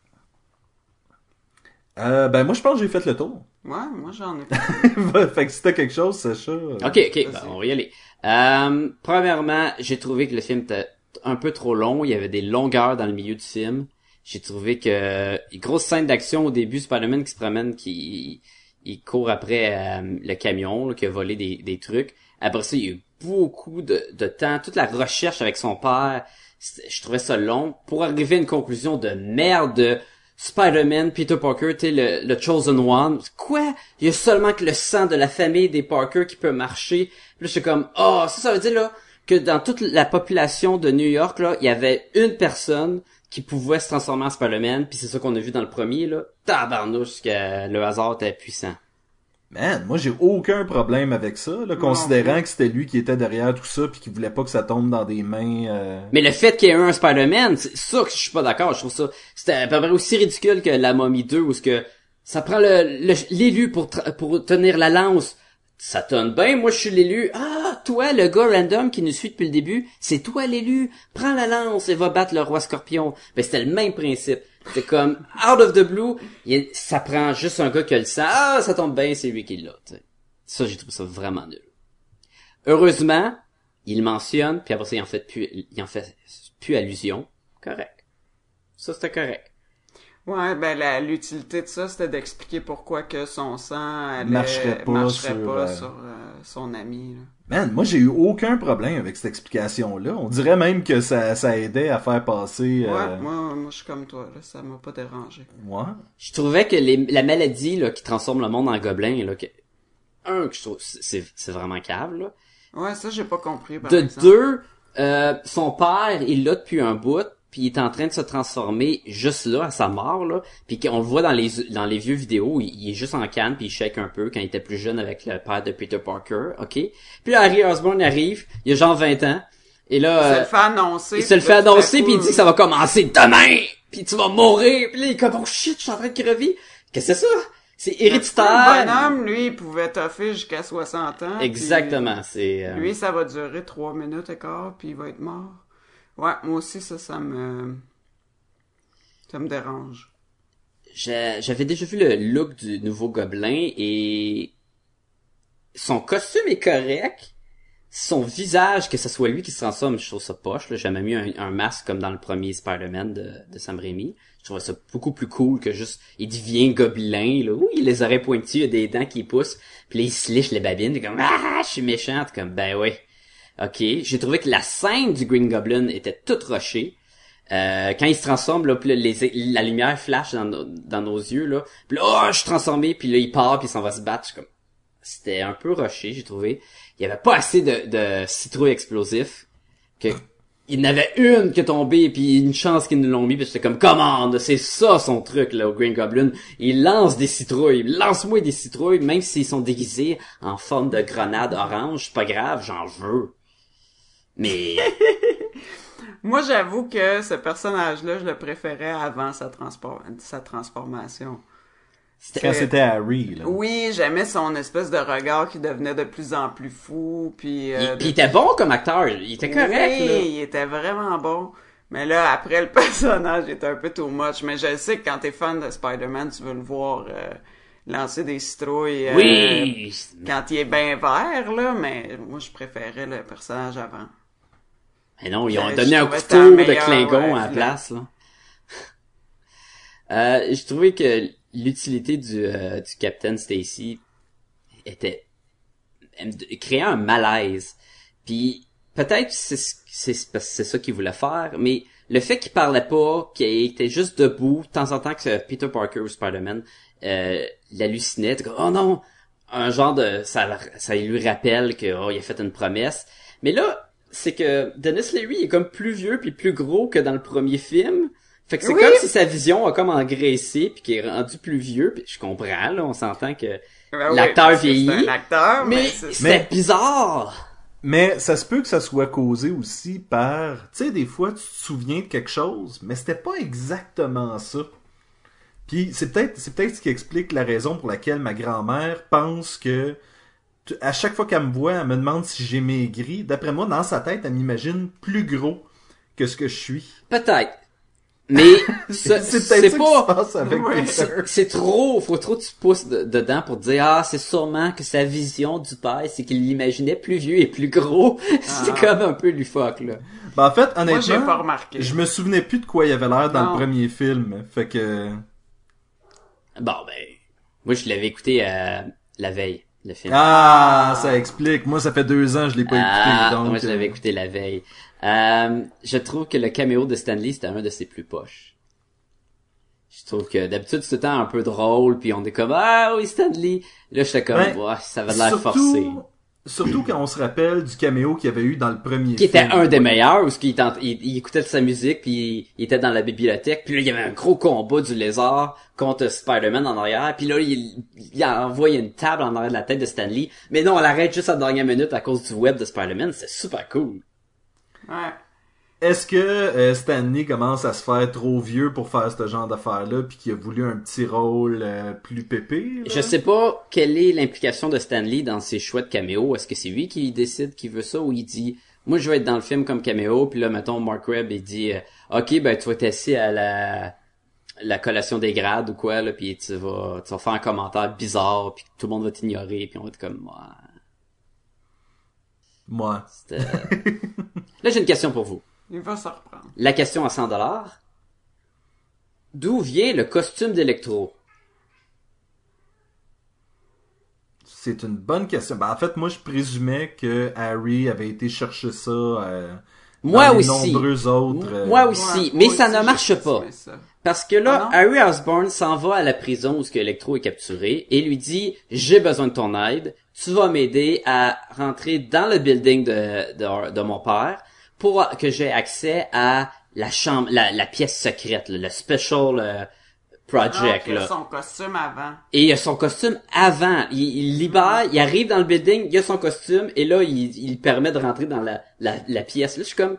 Euh, ben moi je pense que j'ai fait le tour. [laughs] Ouais, moi, j'en ai [laughs] fait que si t'as quelque chose, Sacha. euh, Ok, ok, ben, on va y aller. Euh, premièrement, j'ai trouvé que le film était un peu trop long. Il y avait des longueurs dans le milieu du film. J'ai trouvé que une grosse scène d'action au début, Spider-Man qui se promène, qui il court après euh, le camion, là, qui a volé des, des trucs. Après ça, il y a eu beaucoup de, de temps, toute la recherche avec son père. Je trouvais ça long pour arriver à une conclusion de merde. De Spider-Man, Peter Parker, tu le, le Chosen One. Quoi? Il y a seulement que le sang de la famille des Parker qui peut marcher. Puis là, je suis comme, oh, ça, ça veut dire, là, que dans toute la population de New York, là, il y avait une personne qui pouvait se transformer en Spider-Man, puis c'est ça qu'on a vu dans le premier, là. Tabarnouche, que le hasard était puissant. Man, moi j'ai aucun problème avec ça, là, considérant que c'était lui qui était derrière tout ça puis qui voulait pas que ça tombe dans des mains. euh, Mais le fait qu'il y ait eu un Spider-Man, c'est ça que je suis pas d'accord. Je trouve ça, c'était à peu près aussi ridicule que la Momie 2 où ce que ça prend le, le- l'élu pour tenir la lance. Ça tonne bien, moi je suis l'élu. Ah, toi, le gars random qui nous suit depuis le début, c'est toi l'élu. Prends la lance et va battre le roi scorpion. Ben c'était le même principe. C'est comme, out of the blue, il ça prend juste un gars qui a le sang. Ah, ça tombe bien, c'est lui qui l'a. tu sais. Ça, j'ai trouvé ça vraiment nul. Heureusement, il mentionne, puis après ça, il en fait plus, il en fait plus allusion. Correct. Ça, c'était correct. Ouais, ben la- l'utilité de ça, c'était d'expliquer pourquoi que son sang allait- Marcherait pas marcherait sur, pas euh, sur, euh, son ami. là. Man, moi j'ai eu aucun problème avec cette explication-là. On dirait même que ça, ça aidait à faire passer. Ouais, euh, moi, moi je suis comme toi, là, ça m'a pas dérangé. ouais. Je trouvais que les, la maladie, là, qui transforme le monde en gobelin, là, que, un, que je trouve, c'est, c'est vraiment cave, là. Ouais, ça j'ai pas compris. Par De exemple. deux, euh, son père, il l'a depuis un bout, puis il est en train de se transformer juste là, à sa mort, là. Puis qu'on le voit dans les dans les vieux vidéos, il, il est juste en canne, puis il shake un peu quand il était plus jeune avec le père de Peter Parker, ok? Puis là, Harry Osborn arrive, il a genre 20 ans, et là... Il se euh, le fait annoncer. il se le fait annoncer, puis il dit que ça va commencer demain! Puis tu vas mourir! Puis là, il est comme, oh shit, je suis en train de crever! Qu'est-ce que c'est ça? C'est Le héréditaire! bonhomme, lui, il pouvait toffer jusqu'à 60 ans. Exactement, c'est... euh, Lui, ça va durer 3 minutes et quart, puis il va être mort. Ouais, moi aussi, ça, ça me... Ça me dérange. J'a- J'avais déjà vu le look du nouveau gobelin et son costume est correct. Son visage, que ce soit lui qui se transforme, je trouve ça poche. Là. J'ai jamais mis un, un masque comme dans le premier Spider-Man de, de Sam Raimi. Je trouvais ça beaucoup plus cool que juste, il devient gobelin, là. Oui, les oreilles pointues, il a des dents qui poussent, puis là, il se les babines, comme, ah, je suis méchant, T'es comme, ben ouais. Ok, j'ai trouvé que la scène du Green Goblin était toute rushée. Euh, quand il se transforme, là, puis là, les, la lumière flash dans, nos- dans nos yeux, là. Puis là, oh, je suis transformé, puis là, il part, puis il s'en va se battre. Comme... C'était un peu rushé, j'ai trouvé. Il y avait pas assez de, de citrouilles explosifs. Que... Il y en avait une qui est tombée, puis une chance qu'ils nous l'ont mis, puis j'étais comme, commande, c'est ça son truc, là, au Green Goblin. Il lance des citrouilles. Lance-moi des citrouilles, même s'ils sont déguisés en forme de grenade orange, pas grave, j'en veux. Mais... [laughs] Moi, j'avoue que ce personnage-là, je le préférais avant sa, transpor- sa transformation. Quand c'était Harry, là. Oui, j'aimais son espèce de regard qui devenait de plus en plus fou, puis... euh, il, de- puis il était bon comme acteur, il était correct, oui, là. il était vraiment bon. Mais là, après, le [laughs] personnage était un peu too much. Mais je sais que quand t'es fan de Spider-Man, tu veux le voir euh, lancer des citrouilles euh, Oui! quand il est bien vert, là. Mais moi, je préférais le personnage avant. Non, ils ont Je donné un couteau de Klingon ouais, à la place, là. [laughs] euh, je trouvais que l'utilité du, euh, du Captain Stacy était créer un malaise. Puis peut-être c'est c'est ça qu'il voulait faire, mais le fait qu'il parlait pas, qu'il était juste debout, de temps en temps que Peter Parker ou Spider-Man euh, l'hallucinait, oh non, un genre de ça ça lui rappelle que oh, il a fait une promesse. Mais là, c'est que Dennis Leary est comme plus vieux puis plus gros que dans le premier film. Fait que c'est Oui. comme si sa vision a comme engraissé puis qu'il est rendu plus vieux. Puis je comprends là, on s'entend que Ben L'acteur vieillit, C'est un acteur, mais, mais c'est- bizarre. Mais ça se peut que ça soit causé aussi par... Tu sais, des fois, tu te souviens de quelque chose, mais c'était pas exactement ça. Puis c'est peut-être c'est peut-être ce qui explique la raison pour laquelle ma grand-mère pense que à chaque fois qu'elle me voit, elle me demande si j'ai maigri. D'après moi, dans sa tête, elle m'imagine plus gros que ce que je suis. Peut-être. Mais [laughs] c'est c'est pas c'est c'est trop, faut trop que tu pousses de- dedans pour te dire ah c'est sûrement que sa vision du père c'est qu'il l'imaginait plus vieux et plus gros. [laughs] c'est Ah. comme un peu lufoque là. Ben, en fait, honnêtement, j'ai pas remarqué. je me souvenais plus de quoi il avait l'air dans Non. le premier film. Fait que... Bon ben moi je l'avais écouté euh, la veille le film. Ah, ça explique. Moi, ça fait deux ans que je l'ai pas Ah, écouté. Donc, moi je l'avais euh, écouté la veille. Euh, je trouve que le caméo de Stanley c'était un de ses plus poches. Je trouve que d'habitude c'est tout le temps un peu drôle, puis on est comme ah oui Stanley. Là j'étais comme ouais, ça va de l'air Surtout- forcé. Surtout quand on se rappelle du caméo qu'il y avait eu dans le premier Qui était un des meilleurs, où ce qu'il il, il écoutait de sa musique, puis il était dans la bibliothèque, puis là il y avait un gros combat du lézard contre Spider-Man en arrière, puis là il, il envoie une table en arrière de la tête de Stanley, mais non, on l'arrête juste à la dernière minute à cause du web de Spider-Man, c'est super cool. Ouais. Est-ce que euh, Stanley commence à se faire trop vieux pour faire ce genre d'affaires-là, puis qu'il a voulu un petit rôle euh, plus pépé? là? Je sais pas quelle est l'implication de Stanley dans ses choix de caméo. Est-ce que c'est lui qui décide qu'il veut ça ou il dit moi je vais être dans le film comme caméo puis là mettons Mark Webb il dit euh, OK ben tu vas être assis à la la collation des grades ou quoi là puis tu vas tu vas faire un commentaire bizarre puis tout le monde va t'ignorer puis on va être comme Moi. euh, Là j'ai une question pour vous. Il va se reprendre. La question à 100 dollars. D'où vient le costume d'Electro C'est une bonne question. Ben, en fait, moi, je présumais que Harry avait été chercher ça euh, Moi dans les aussi. nombreux autres. euh, Moi aussi, Ouais, mais moi ça aussi, ne marche pas. Parce que là, Ah? Harry Osborn s'en va à la prison où ce que Electro est capturé et lui dit j'ai besoin de ton aide, tu vas m'aider à rentrer dans le building de, de, de mon père pour que j'ai accès à la chambre, la, la pièce secrète, là, le special euh, project Ah, il a là. son costume avant. Et il a son costume avant. Il, il libère, il arrive dans le building, il a son costume, et là, il, il permet de rentrer dans la, la, la pièce. Là, je suis comme...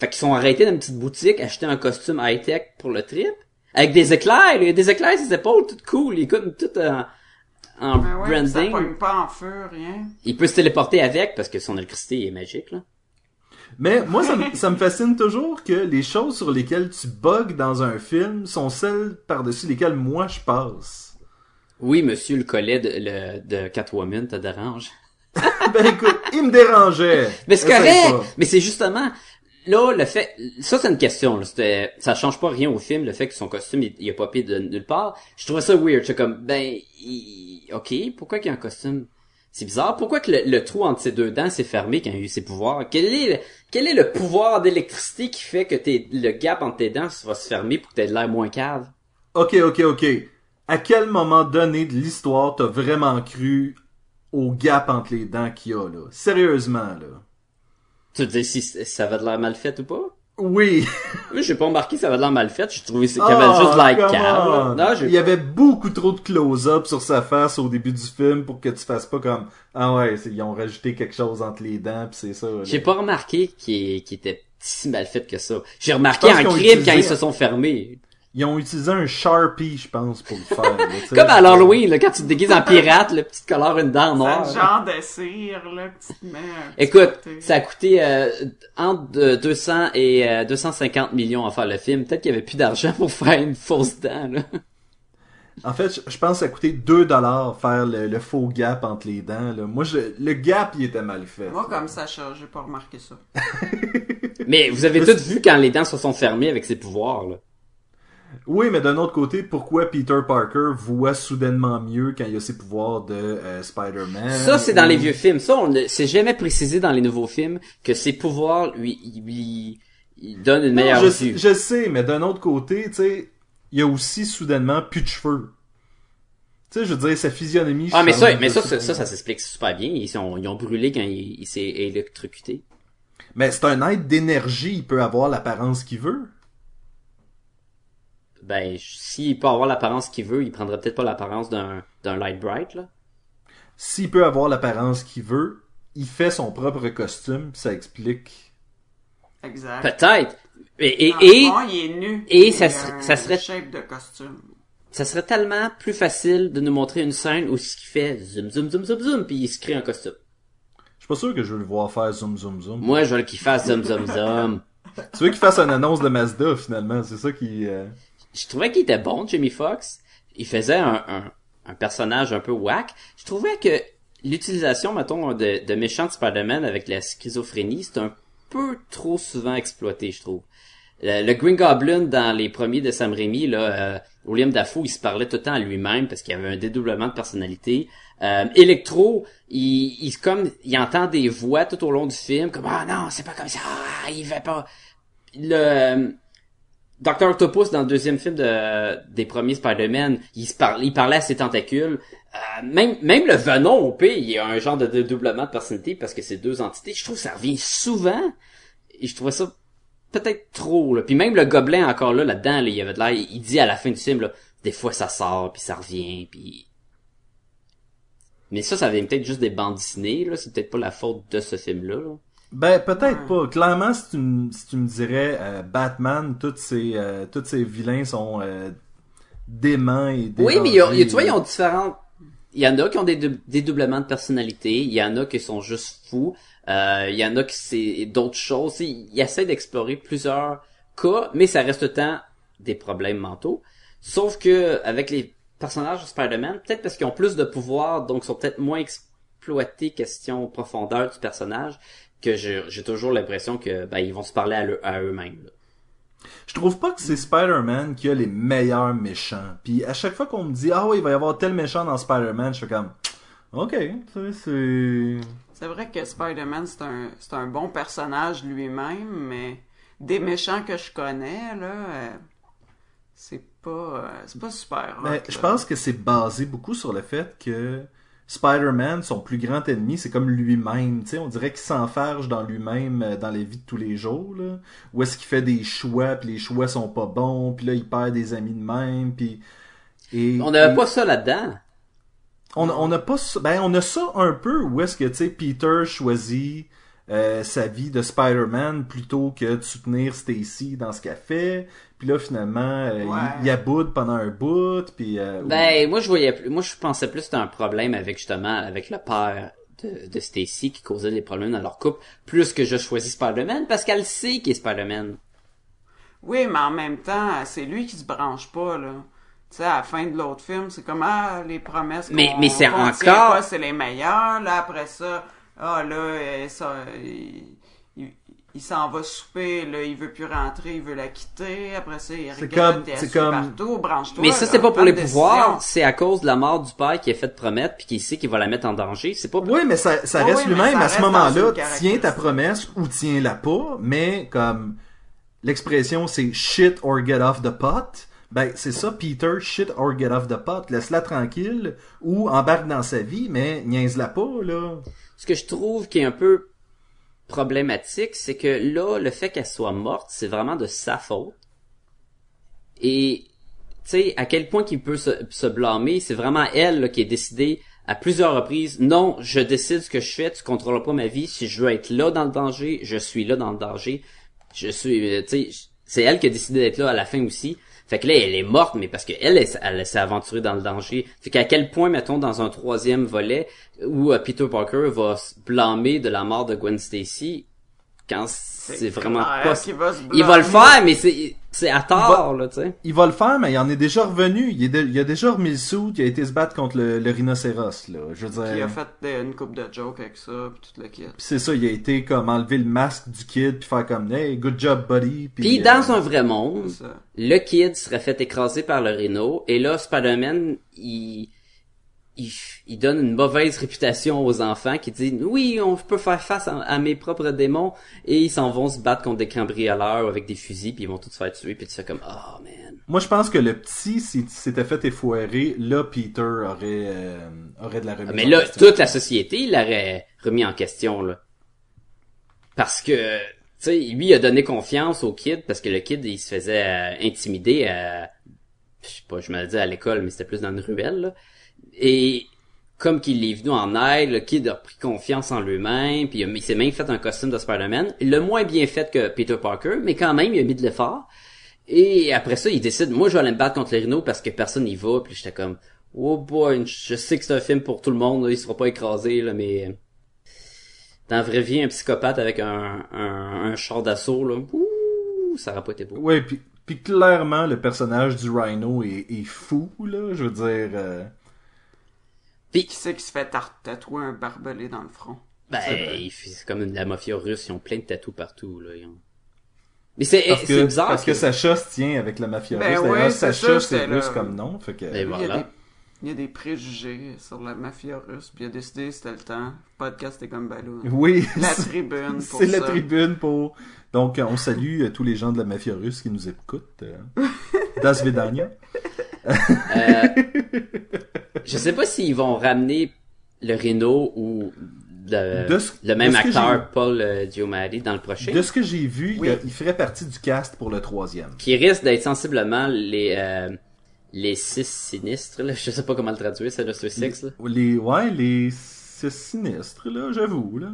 Fait qu'ils sont arrêtés dans une petite boutique, acheter un costume high-tech pour le trip. Avec des éclairs, il y a des éclairs sur ses épaules, tout cool. Il est comme tout en, en Ben ouais, branding. pas en feu, rien. Il peut se téléporter avec, parce que son électricité est magique, là. Mais moi, ça, me- ça me fascine toujours que les choses sur lesquelles tu bugs dans un film sont celles par-dessus lesquelles moi je passe. Oui, monsieur le collet de, le, de Catwoman te dérange? [laughs] ben écoute, il me dérangeait. Mais c'est correct. Mais c'est justement là le fait. Ça c'est une question. Là. C'était, ça change pas rien au film le fait que son costume il, il a popé de nulle part. Je trouvais ça weird. J'étais comme ben il- ok pourquoi qu'il y a un costume c'est bizarre. Pourquoi que le, le trou entre ses deux dents s'est fermé quand il a eu ses pouvoirs? Quel est le, quel est le pouvoir d'électricité qui fait que t'es, le gap entre tes dents va se fermer pour que t'aies de l'air moins cave? Ok, ok, ok. À quel moment donné de l'histoire t'as vraiment cru au gap entre les dents qu'il y a, là? Sérieusement, là. Tu te dis si ça va de l'air mal fait ou pas? Oui. Moi, j'ai pas remarqué que ça avait l'air mal fait. J'ai trouvé qu'il y avait Ah, juste come cave. Non, Il y avait beaucoup trop de close-up sur sa face au début du film pour que tu fasses pas comme ah ouais ils ont rajouté quelque chose entre les dents pis c'est ça. J'ai pas remarqué qu'il était si mal fait que ça. J'ai remarqué qu'ils ont crime utilisé- quand ils se sont fermés. Ils ont utilisé un Sharpie je pense pour le faire. là, tu sais. [laughs] Comme à l'Halloween, là, quand tu te déguises en pirate, le petit colore une dent C'est noire. le genre de cire, là, que tu te mets un petit Écoute, côté. ça a coûté euh, entre euh, 200 et euh, 250 millions à faire le film. Peut-être qu'il y avait plus d'argent pour faire une fausse dent. Là. En fait, je- pense que ça a coûté 2 dollars faire le, le faux gap entre les dents. Là. Moi, je, le gap, il était mal fait. Moi, comme Sacha, j'ai pas remarqué ça. Mais vous avez tous c'est- vu quand les dents se sont fermées avec ses pouvoirs. Là. Oui, mais d'un autre côté, pourquoi Peter Parker voit soudainement mieux quand il a ses pouvoirs de euh, Spider-Man Ça, c'est dans les vieux films. Ça, on ne- c'est jamais précisé dans les nouveaux films que ses pouvoirs lui, lui, lui donnent une Non, meilleure je, vue. je sais, mais d'un autre côté, tu sais, il y a aussi soudainement plus de cheveux. Tu sais, je veux dire, sa physionomie Ah, mais ça, mais ça, ça, ça, ça s'explique super bien. Ils, sont, ils ont brûlé quand il, il s'est électrocuté. Mais c'est un être d'énergie, il peut avoir l'apparence qu'il veut. Ben, s'il peut avoir l'apparence qu'il veut, il prendrait peut-être pas l'apparence d'un, d'un light bright, là. S'il peut avoir l'apparence qu'il veut, il fait son propre costume, ça explique. Exact. Peut-être. Et, et, et fond, il est nu. et Il ça a ser- un ça serait- shape de costume. ça serait tellement plus facile de nous montrer une scène où ce qu'il fait zoom, zoom, zoom, zoom, zoom, puis il se crée un costume. Je suis pas sûr que je veux le voir faire zoom zoom zoom. Moi, je veux qu'il fasse zoom, zoom, zoom. [laughs] Tu veux qu'il fasse une annonce de Mazda finalement, c'est ça qui. euh, je trouvais qu'il était bon, Jamie Foxx. Il faisait un, un, un personnage un peu whack. Je trouvais que l'utilisation, mettons, de, de méchants de Spider-Man avec la schizophrénie, c'est un peu trop souvent exploité, je trouve. Le, le Green Goblin dans les premiers de Sam Raimi, là, euh, William Dafoe, il se parlait tout le temps à lui-même parce qu'il avait un dédoublement de personnalité. Euh, Electro, il, il comme il entend des voix tout au long du film, comme ah non, c'est pas comme ça, ah, il va pas. Le Dr. Octopus, dans le deuxième film de, des premiers Spider-Man, il, se parlait à ses tentacules. Euh, même, le Venom, au pire, il y a un genre de dédoublement de personnalité parce que c'est deux entités. Je trouve que ça revient souvent. Et je trouvais ça peut-être trop, là. Puis même le gobelin, encore là, là-dedans, là, il avait de l'air, il dit à la fin du film, là, des fois ça sort, puis ça revient, puis... Mais ça, ça vient peut-être juste des bandes dessinées, là. C'est peut-être pas la faute de ce film-là, là. Ben peut-être pas. Clairement, si tu, me- si tu me dirais euh, Batman, tous ces euh, tous ces vilains sont euh, déments et Oui, mais y a- il y a- tu vois, ils ont différentes... Il y en a qui ont des dou- dédoublements de personnalité, il y en a qui sont juste fous, euh, il y en a qui c'est d'autres choses. Ils, essaient d'explorer plusieurs cas, mais ça reste le temps des problèmes mentaux. Sauf que avec les personnages de Spider-Man, peut-être parce qu'ils ont plus de pouvoir, donc sont peut-être moins exploités question profondeur du personnage, que j'ai toujours l'impression que ben ils vont se parler à, eux- à eux-mêmes. Je trouve pas que c'est Spider-Man qui a les meilleurs méchants. Puis à chaque fois qu'on me dit ah ouais, il va y avoir tel méchant dans Spider-Man, je fais comme OK, c'est C'est vrai que Spider-Man, c'est un, c'est un bon personnage lui-même, mais des méchants que je connais, là, euh, c'est pas, euh, c'est pas super. Mais hot, je pense que c'est basé beaucoup sur le fait que Spider-Man, son plus grand ennemi, c'est comme lui-même. Tu sais, on dirait qu'il s'enferge dans lui-même euh, dans la vie de tous les jours. Là, où est-ce qu'il fait des choix, puis les choix sont pas bons, puis là il perd des amis de même, puis et On n'avait et- pas ça là-dedans. on on a pas ça- ben on a ça un peu où est-ce que tu sais Peter choisit euh, sa vie de Spider-Man plutôt que de soutenir Stacy dans ce qu'elle fait. Puis là finalement euh, Ouais. il, il aboude pendant un bout puis euh, Ben, moi, je voyais plus, moi, je pensais plus que c'était un problème avec, justement, avec le père de, de Stacy qui causait des problèmes dans leur couple, plus que je choisis Spider-Man parce qu'elle sait qu'il est Spider-Man. Oui, mais en même temps, c'est lui qui se branche pas, là. Tu sais, à la fin de l'autre film, c'est comme, ah, les promesses qu'on Mais- mais c'est encore- pas, c'est les meilleures. Là, après ça, ah, là, euh, ça, il, il- s'en va souper, là, il veut plus rentrer, il veut la quitter. Après ça, il C'est regrette, comme- partout, branche-toi. Mais ça, c'est pas pour les pouvoirs, c'est à cause de la mort du père qui a fait promettre puis qui sait qu'il va la mettre en danger. C'est pas Oui, mais ça, ça reste oui, lui-même à ce moment-là. Tiens ta promesse ou tiens-la pas, mais comme l'expression c'est shit or get off the pot. Ben, c'est ça, Peter, shit or get off the pot. Laisse-la tranquille ou embarque dans sa vie, mais niaise-la pas, là. Ce que je trouve qui est un peu problématique, c'est que là, le fait qu'elle soit morte, c'est vraiment de sa faute. Et, tu sais, à quel point qu'il peut se, blâmer, c'est vraiment elle qui est décidée à plusieurs reprises, non, je décide ce que je fais, tu contrôles pas ma vie, si je veux être là dans le danger, je suis là dans le danger. Je suis, euh, tu sais, c'est elle qui a décidé d'être là à la fin aussi. Fait que là, elle est morte, mais parce que elle, elle, elle s'est aventurée dans le danger. Fait qu'à quel point, mettons, dans un troisième volet, où euh, Peter Parker va se blâmer de la mort de Gwen Stacy, quand c'est vraiment pas... va Il va le faire, mais c'est c'est à tort, là, tu sais. Il va le faire, mais il en est déjà revenu. Il, est de- il a déjà remis le sou, il a été se battre contre le, le rhinocéros, là. Je veux Puis il dire. a fait euh, une coupe de jokes avec ça, puis tout le kit. C'est ça, il a été comme enlever le masque du kid, puis faire comme, hey, good job, buddy. Puis, Puis euh, dans un vrai monde, le kid serait fait écraser par le Rhino, et là, Spider-Man, il, il, il donne une mauvaise réputation aux enfants qui disent oui, on peut faire face à, à mes propres démons, et ils s'en vont se battre contre des cambrioleurs avec des fusils, puis ils vont tous se faire tuer, puis tu fais comme oh man. Moi, je pense que le petit, s'il s'était fait effoirer, là, Peter aurait, euh, aurait de la remise. Mais en là, question. toute la société il l'aurait remis en question là, parce que tu sais, lui il a donné confiance au kid parce que le kid il se faisait euh, intimider à, je sais pas, je me le dis à l'école, mais c'était plus dans une ruelle là. Et comme qu'il est venu en aide, le kid a pris confiance en lui-même, puis il, s'est même fait un costume de Spider-Man. L'a moins bien fait que Peter Parker, mais quand même, il a mis de l'effort. Et après ça, il décide, moi, je vais aller me battre contre les rhinos parce que personne n'y va. Puis j'étais comme, oh boy, je sais que c'est un film pour tout le monde, là, il sera pas écrasé, là, mais dans la vraie vie, un psychopathe avec un, un, un char d'assaut, là, ouh, ça aurait pas été beau. Ouais, puis, puis clairement, le personnage du Rhino est, est fou, là. Je veux dire, euh, Puis, Qui c'est qui se fait tatouer un barbelé dans le front? ben, C'est comme la mafia russe, ils ont plein de tatous partout, là. ils ont- Mais c'est parce c'est que, bizarre. parce que Sacha se tient avec la mafia Ben russe. ouais, D'ailleurs, c'est Sacha, ça, c'est c'est russe le- comme nom, fait que... Ben Il y a voilà. des- il y a des préjugés sur la mafia russe, puis il a décidé que c'était le temps. Le podcast est comme Balou. Oui, La [laughs] tribune pour c'est la tribune pour... Donc, on salue tous les gens de la mafia russe qui nous écoutent. euh. [laughs] Das Vedanya. Euh, je sais pas s'ils vont ramener le Rhino ou le, De ce- le même de ce que acteur, Paul euh, Giamatti, dans le prochain. De ce que j'ai vu, Oui. il, il ferait partie du cast pour le troisième. Qui risque d'être sensiblement les, euh, les six sinistres, là. Je sais pas comment le traduire, c'est le Six, là. Les, ouais, les six sinistres, là, j'avoue, là.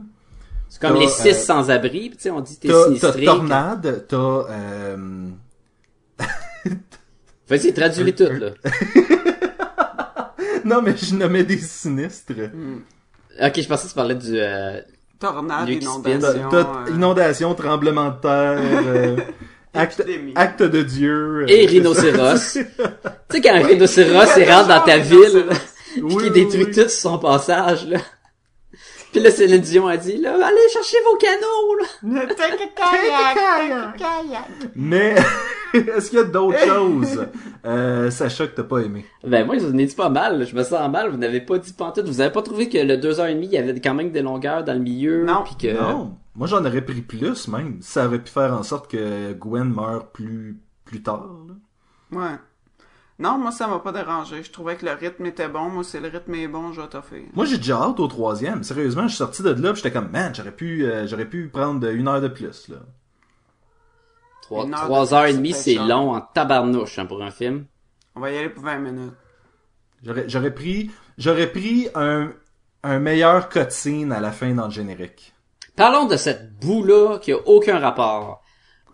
C'est comme les six euh, sans-abri, pis tu sais, on dit t'es T'as, t'as sinistré. Tornade, t'as, euh, [laughs] Vas-y, traduis-les toutes, là. [laughs] non, mais je nommais des sinistres. Ok, je pensais que tu parlais du, euh, Tornade, qui inondation. euh, inondation, tremblement de terre, euh, acte, acte de Dieu. euh, et rhinocéros. [laughs] tu sais, quand un rhinocéros, il rentre dans ta ville, Oui, qu'il oui, détruit oui. tout son passage, là. Puis là, Céline Dion a dit, là, allez chercher vos canaux, là. Take a kayak, take a kayak. Mais, [laughs] est-ce qu'il y a d'autres choses, euh, Sacha, que t'as pas aimé? Ben, moi, je vous en ai dit pas mal, je me sens mal, vous n'avez pas dit pantoute, vous avez pas trouvé que le deux heures et demie, il y avait quand même des longueurs dans le milieu, Non. puis que... Non. Moi, j'en aurais pris plus, même. Ça aurait pu faire en sorte que Gwen meure plus, plus tard, là. Ouais. Non, moi, ça m'a pas dérangé. Je trouvais que le rythme était bon. Moi, si le rythme est bon, je vais t'offrir. Moi, j'ai déjà hâte au troisième. Sérieusement, je suis sorti de là, j'étais comme, man, j'aurais pu, euh, j'aurais pu prendre une heure de plus, là. Trois, Une heure trois de heures plus, et demie, ça fait c'est cher. long en tabarnouche, hein, pour un film. On va y aller pour 20 minutes. J'aurais, j'aurais pris, j'aurais pris un, un meilleur cutscene à la fin dans le générique. Parlons de cette boue-là qui a aucun rapport.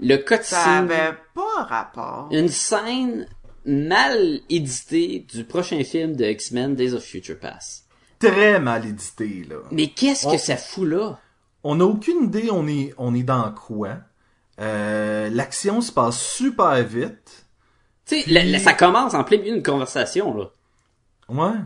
Le Ça cutscene, avait pas rapport. une scène mal éditée du prochain film de X-Men Days of Future Past. Très mal édité, là. Mais qu'est-ce On- que ça fout là? On n'a aucune idée, on est, on est dans quoi. Euh, l'action se passe super vite. Tu sais, ça commence en plein milieu d'une conversation, là. Ouais.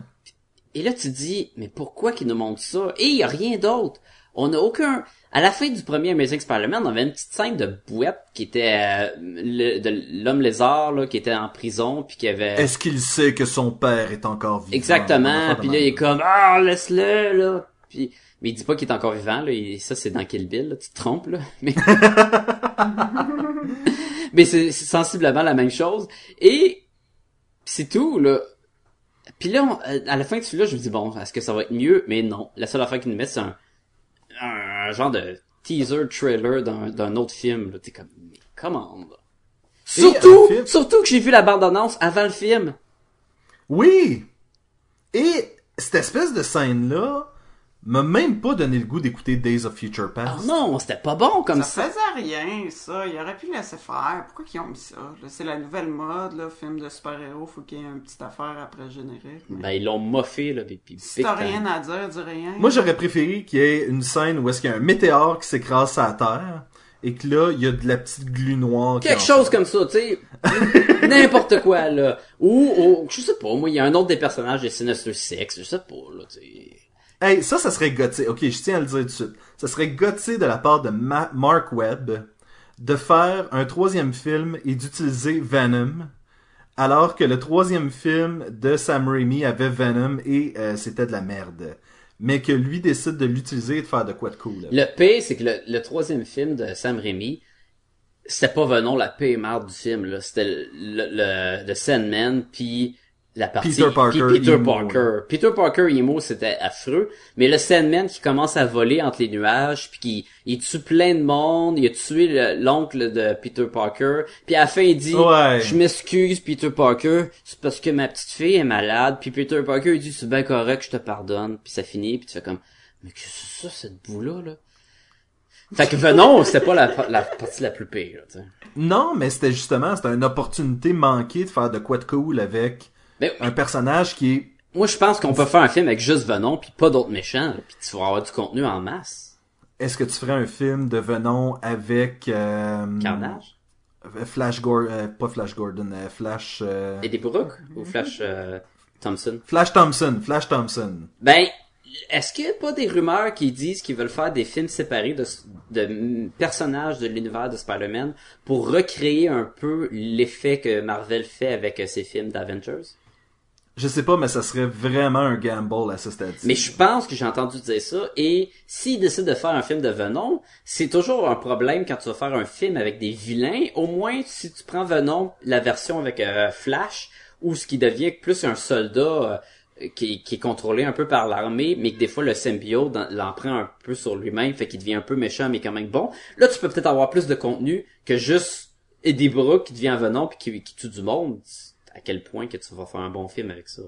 Et là, tu te dis, mais pourquoi qu'ils nous montrent ça? Et il y a rien d'autre. On n'a aucun... À la fin du premier Amazing Spider-Man, on avait une petite scène de bouette qui était euh, le- de l'homme lézard, là, qui était en prison, puis qui avait... Est-ce qu'il sait que son père est encore vivant? Exactement. Puis là, il est comme ah laisse-le là. Puis mais il dit pas qu'il est encore vivant là. Il- ça c'est dans Kill Bill. Là. Tu te trompes là. [laughs] Mais [laughs] mais c'est sensiblement la même chose. Et c'est tout là. Puis là, on- euh, à la fin de celui-là, je me dis bon, est-ce que ça va être mieux? Mais non. La seule affaire qu'ils nous mettent, c'est un, un genre de teaser trailer d'un autre film. T'es comme mais comment là? Surtout, un film- surtout que j'ai vu la bande-annonce avant le film. Oui! Et cette espèce de scène-là m'a même pas donné le goût d'écouter Days of Future Ah Past. non, c'était pas bon comme ça. Ça faisait rien, ça. Il aurait pu laisser faire. Pourquoi ils ont mis ça? là? C'est la nouvelle mode, là. Film de super-héros. Faut qu'il y ait une petite affaire après le générique. Mais Ben, ils l'ont moffé, là, puis, puis si t'as time. rien à dire, dis rien. Moi, j'aurais préféré qu'il y ait une scène où est-ce qu'il y a un météore qui s'écrase sur la Terre et que là, il y a de la petite glu noire. qui Quelque chose comme ça, tu sais. [laughs] N'importe quoi, là. Ou, ou, je sais pas, moi, il y a un autre des personnages de Sinister Six, je sais pas, là, tu sais. Hey, ça, ça serait gothique. Ok, je tiens à le dire tout de suite. Ça serait gothique de la part de Ma- Mark Webb de faire un troisième film et d'utiliser Venom, alors que le troisième film de Sam Raimi avait Venom et euh, c'était de la merde. Mais que lui décide de l'utiliser et de faire de quoi de cool. Le P, c'est que le, troisième film de Sam Raimi, c'était pas Venom la paix marde du film. C'était le, le, le Sandman, puis la partie... Peter Parker, Peter Parker. Peter Parker, emo, c'était affreux. Mais le Sandman qui commence à voler entre les nuages, puis qui il tue plein de monde, il a tué le- l'oncle de Peter Parker, puis à la fin, il dit... Ouais. Je m'excuse, Peter Parker, c'est parce que ma petite fille est malade. Puis Peter Parker, il dit, c'est bien correct, je te pardonne. Puis ça finit, puis tu fais comme, mais qu'est-ce que c'est ça, cette boue-là, là? Fait que Venom, c'était pas la, la partie la plus pire, là, tu sais. Non, mais c'était justement, c'était une opportunité manquée de faire de quoi de cool avec Mais un personnage qui est moi, je pense qu'on peut faire un film avec juste Venom, puis pas d'autres méchants, puis tu vas avoir du contenu en masse. Est-ce que tu ferais un film de Venom avec euh, Carnage? Flash Gordon, pas Flash Gordon, euh, Flash euh, Et des Brooks ou Flash euh, Thompson? Flash Thompson, Flash Thompson. Ben, est-ce qu'il y a pas des rumeurs qui disent qu'ils veulent faire des films séparés de, de personnages de l'univers de Spider-Man pour recréer un peu l'effet que Marvel fait avec euh, ses films d'Avengers? Je sais pas, mais ça serait vraiment un gamble à ce stade-ci. Mais je pense que j'ai entendu dire ça. Et s'ils décident de faire un film de Venom, c'est toujours un problème quand tu vas faire un film avec des vilains. Au moins, si tu prends Venom, la version avec euh, Flash, ou ce qui devient plus un soldat euh, qui, est contrôlé un peu par l'armée, mais que des fois le symbiote l'en prend un peu sur lui-même, fait qu'il devient un peu méchant, mais quand même bon. Là, tu peux peut-être avoir plus de contenu que juste Eddie Brooke qui devient Venom puis qui, qui tue du monde. À quel point que tu vas faire un bon film avec ça?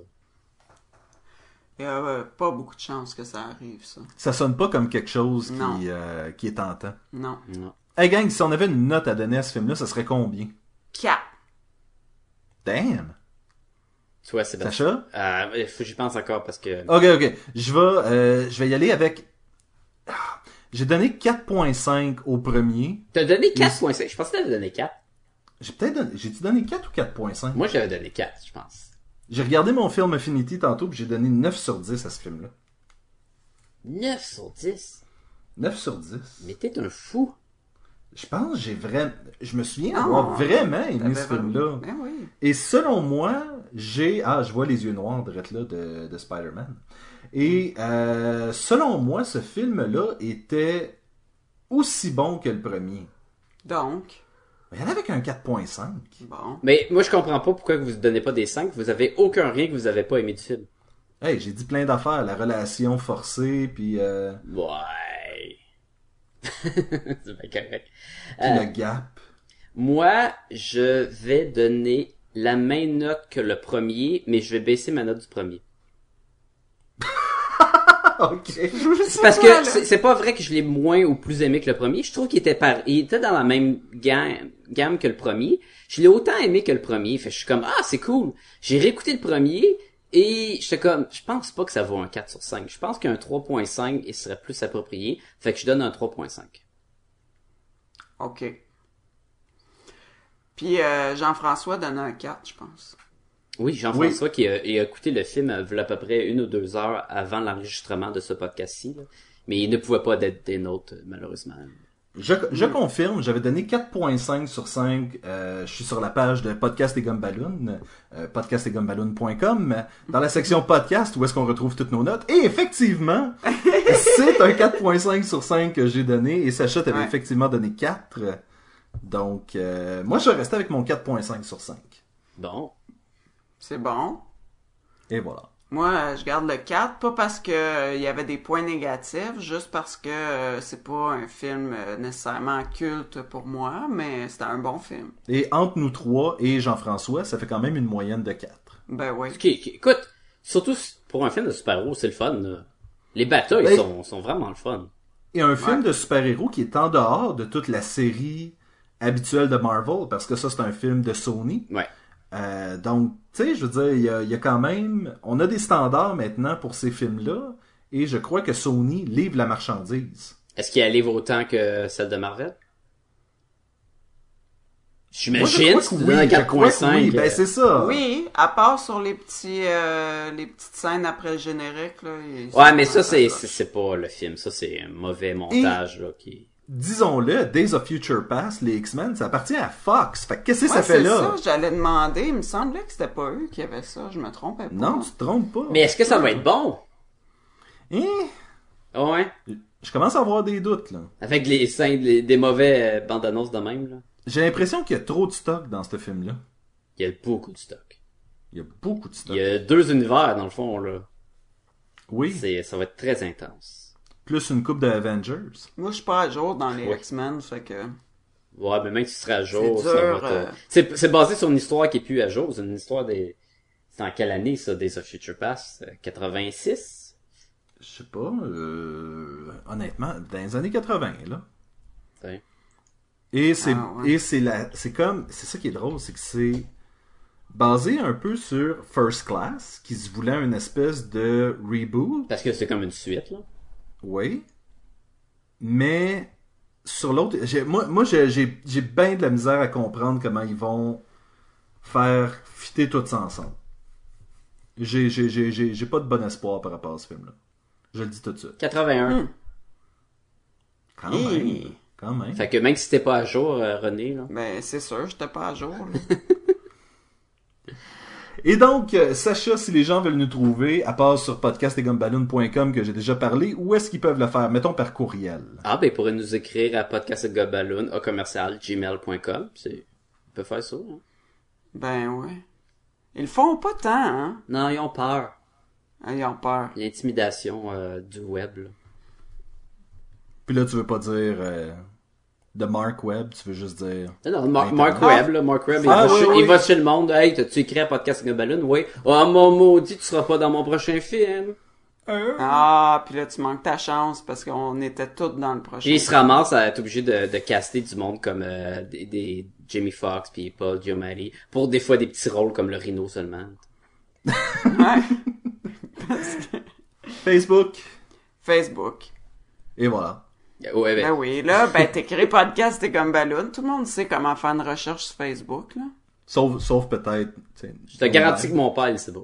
Il y a euh, pas beaucoup de chances que ça arrive, ça. Ça sonne pas comme quelque chose Non. qui, euh, qui est tentant. Non. Non. Hey gang, si on avait une note à donner à ce film-là, ça serait combien? 4. Damn! Toi, Sébastien. Sacha? Euh, j'y pense encore parce que... Ok, ok. Je vais, euh, je vais y aller avec... Ah, J'ai donné 4.5 au premier. T'as donné 4.5. Je pensais que t'avais donné 4. J'ai peut-être donné... J'ai-tu donné 4 ou 4.5? Moi, j'avais donné 4, je pense. J'ai regardé mon film Affinity tantôt puis j'ai donné 9 sur 10 à ce film-là. 9 sur 10. 9 sur 10. Mais t'es un fou. Je pense que j'ai vraiment... Je me souviens Ah, avoir vraiment aimé ce film-là. Ben oui. Et selon moi, j'ai... Ah, je vois les yeux noirs direct là de, de Spider-Man. Et euh, selon moi, ce film-là était aussi bon que le premier. Donc, Mais il y en avait qu'un 4.5. bon. Mais moi, je comprends pas pourquoi vous donnez pas des 5. Vous avez aucun rien que vous avez pas aimé du film. Hey, j'ai dit plein d'affaires. La relation forcée, puis, euh, Ouais. [laughs] C'est bien correct. puis Euh, le gap. moi, je vais donner la même note que le premier, mais je vais baisser ma note du premier. [laughs] ok. C'est parce que c'est c'est pas vrai que je l'ai moins ou plus aimé que le premier. Je trouve qu'il était par, il était dans la même gamme, gamme que le premier. Je l'ai autant aimé que le premier. Fait que je suis comme, ah, c'est cool. J'ai réécouté le premier et j'étais comme, je pense pas que ça vaut un 4 sur 5. Je pense qu'un 3.5 il serait plus approprié. Fait que je donne un 3.5. OK. Puis euh, Jean-François donne un 4, je pense. Oui, Jean-François qui a, écouté le film euh, v'là à peu près une ou deux heures avant l'enregistrement de ce podcast-ci. là. Mais il ne pouvait pas être des nôtres, malheureusement. Je, je confirme, j'avais donné 4.5 sur 5. euh, je suis sur la page de Podcast et Gumballoon, euh, podcastetgumballoon.com, dans la section podcast où est-ce qu'on retrouve toutes nos notes. Et effectivement, [laughs] c'est un 4.5 sur 5 que j'ai donné et Sacha t'avait Ouais. effectivement donné 4. Donc, euh, moi je vais rester avec mon 4.5 sur 5. Bon. C'est bon. Et voilà. Moi, je garde le 4, pas parce que euh, il y avait des points négatifs, juste parce que euh, c'est pas un film euh, nécessairement culte pour moi, mais c'était un bon film. Et entre nous trois et Jean-François, ça fait quand même une moyenne de 4. Ben oui. Ok, ok. écoute, surtout pour un film de super-héros, c'est le fun. là. Les batailles Ben- sont, sont vraiment le fun. Et un film de super-héros qui est en dehors de toute la série habituelle de Marvel, parce que ça, c'est un film de Sony. Ouais. Euh, donc, tu sais, je veux dire, il y a, il y a quand même... On a des standards maintenant pour ces films-là, et je crois que Sony livre la marchandise. Est-ce qu'il y a livre autant que celle de Marvel? J'imagine, oui, je crois que 4.5. Oui, ben c'est ça. Oui, à part sur les petits euh, les petites scènes après le générique là. Ouais, mais ça, c'est c'est pas le film. Ça, c'est un mauvais montage, là, qui... Disons-le, Days of Future Past, les X-Men, ça appartient à Fox. Fait que qu'est-ce que Ouais, ça fait c'est là? ça, j'allais demander, il me semblait que c'était pas eux qui avaient ça, je me trompais pas. Non, tu te trompes pas. Mais est-ce que ça va être bon? Hein? Ouais. Je commence à avoir des doutes, là. Avec les scènes, les- des mauvais euh, bandes annonces de même, là. J'ai l'impression qu'il y a trop de stock dans ce film-là. Il y a beaucoup de stock. Il y a beaucoup de stock. Il y a deux univers, dans le fond, là. Oui, C'est, ça va être très intense. Plus une coupe de Avengers. Moi, je suis pas à jour dans les Ouais. X-Men, fait que Ouais, mais même si tu seras à jour, C'est ça dur, va te- euh. C'est, c'est basé sur une histoire qui est plus à jour. C'est une histoire des... C'est en quelle année, ça, Days of Future Past? Euh, 86? Je sais pas, euh, honnêtement, dans les années 80, là. Ouais. Et c'est, Ah, ouais. et c'est la, c'est comme, c'est ça qui est drôle, c'est que c'est basé un peu sur First Class, qui se voulait une espèce de reboot, Parce que c'est comme une suite, là. Oui. Mais, sur l'autre, j'ai, moi, moi, j'ai, j'ai, j'ai bien de la misère à comprendre comment ils vont faire fitter tout ça ensemble. J'ai, j'ai, j'ai, j'ai, j'ai pas de bon espoir par rapport à ce film-là. Je le dis tout de suite. 81. Hmm. Quand même. Quand même. Fait que même si t'es pas à jour, euh, René, là. ben c'est sûr, j'étais pas à jour. [laughs] Et donc, euh, Sacha, si les gens veulent nous trouver, à part sur podcastetgumballoon.com que j'ai déjà parlé, où est-ce qu'ils peuvent le faire? Mettons par courriel. Ah, ben, ils pourraient nous écrire à podcastgobaloon, au commercial, gmail.com. C'est, ils peuvent faire ça, hein? Ben ouais. Ils le font pas tant, hein? Non, ils ont peur. Ah, Ils ont peur. L'intimidation, euh, du web, là. Puis là, tu veux pas dire euh, de Mark Webb, tu veux juste dire... Non, non, Mar-. Mark Webb, là, Mark Webb, il, Ah, va oui, chez, oui. il va chez le monde. Hey, t'as-tu écrit à Podcast Gobaloon? Oui. Oh, mon maudit, tu seras pas dans mon prochain film. Ah, puis là, tu manques ta chance parce qu'on était tous dans le prochain. Puis il se ramasse à être obligé de, de caster du monde comme euh, des, des Jamie Foxx puis Paul Giamatti pour des fois des petits rôles comme le Rhino seulement. Ouais. [laughs] Facebook. Facebook. Et voilà. Ouais, ben, Ben oui, là, ben t'écris podcast et comme ballon. Tout le monde sait comment faire une recherche sur Facebook, là. Sauf, sauf peut-être... tu sais, je te garantis que mon père, il sait pas.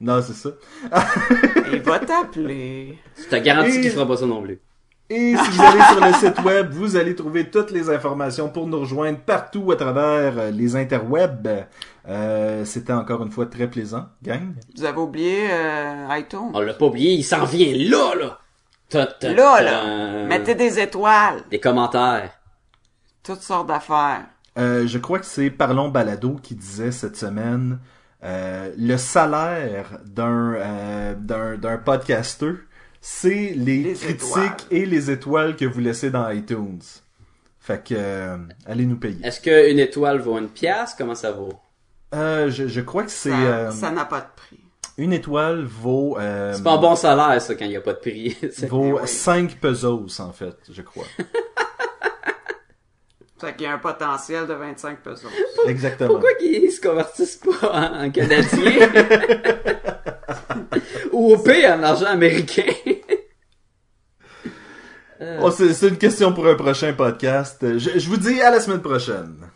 Non, c'est ça. [laughs] Il va t'appeler. Je te garantis Et- qu'il fera pas ça non plus. Et si vous allez sur le site web, vous allez trouver toutes les informations pour nous rejoindre partout à travers euh, les interwebs. Euh, C'était encore une fois très plaisant, gang. Vous avez oublié euh, iTunes? On l'a pas oublié, il s'en vient là, là! Ta, ta, Là, ta. là, mettez des étoiles. Des commentaires. Toutes sortes d'affaires. Euh, je crois que c'est Parlons Balado qui disait cette semaine euh, le salaire d'un euh, d'un d'un podcasteur, c'est les, Les critiques étoiles. et les étoiles que vous laissez dans iTunes. Fait que euh, allez nous payer. Est-ce qu'une étoile vaut une pièce? Comment ça vaut? Euh, je, je crois que c'est Ça euh, ça n'a pas de prix. Une étoile vaut euh, C'est pas un bon salaire, ça, quand il y a pas de prix. [laughs] C'est- vaut oui. 5 pesos en fait, je crois. [laughs] Fait qu'il y a un potentiel de 25 pesos. Exactement. Pourquoi qu'ils se convertissent pas en, en canadien? [laughs] Ou au pire, en argent américain? Oh, c'est c'est une question pour un prochain podcast. Je, je vous dis à la semaine prochaine.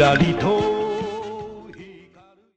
Mira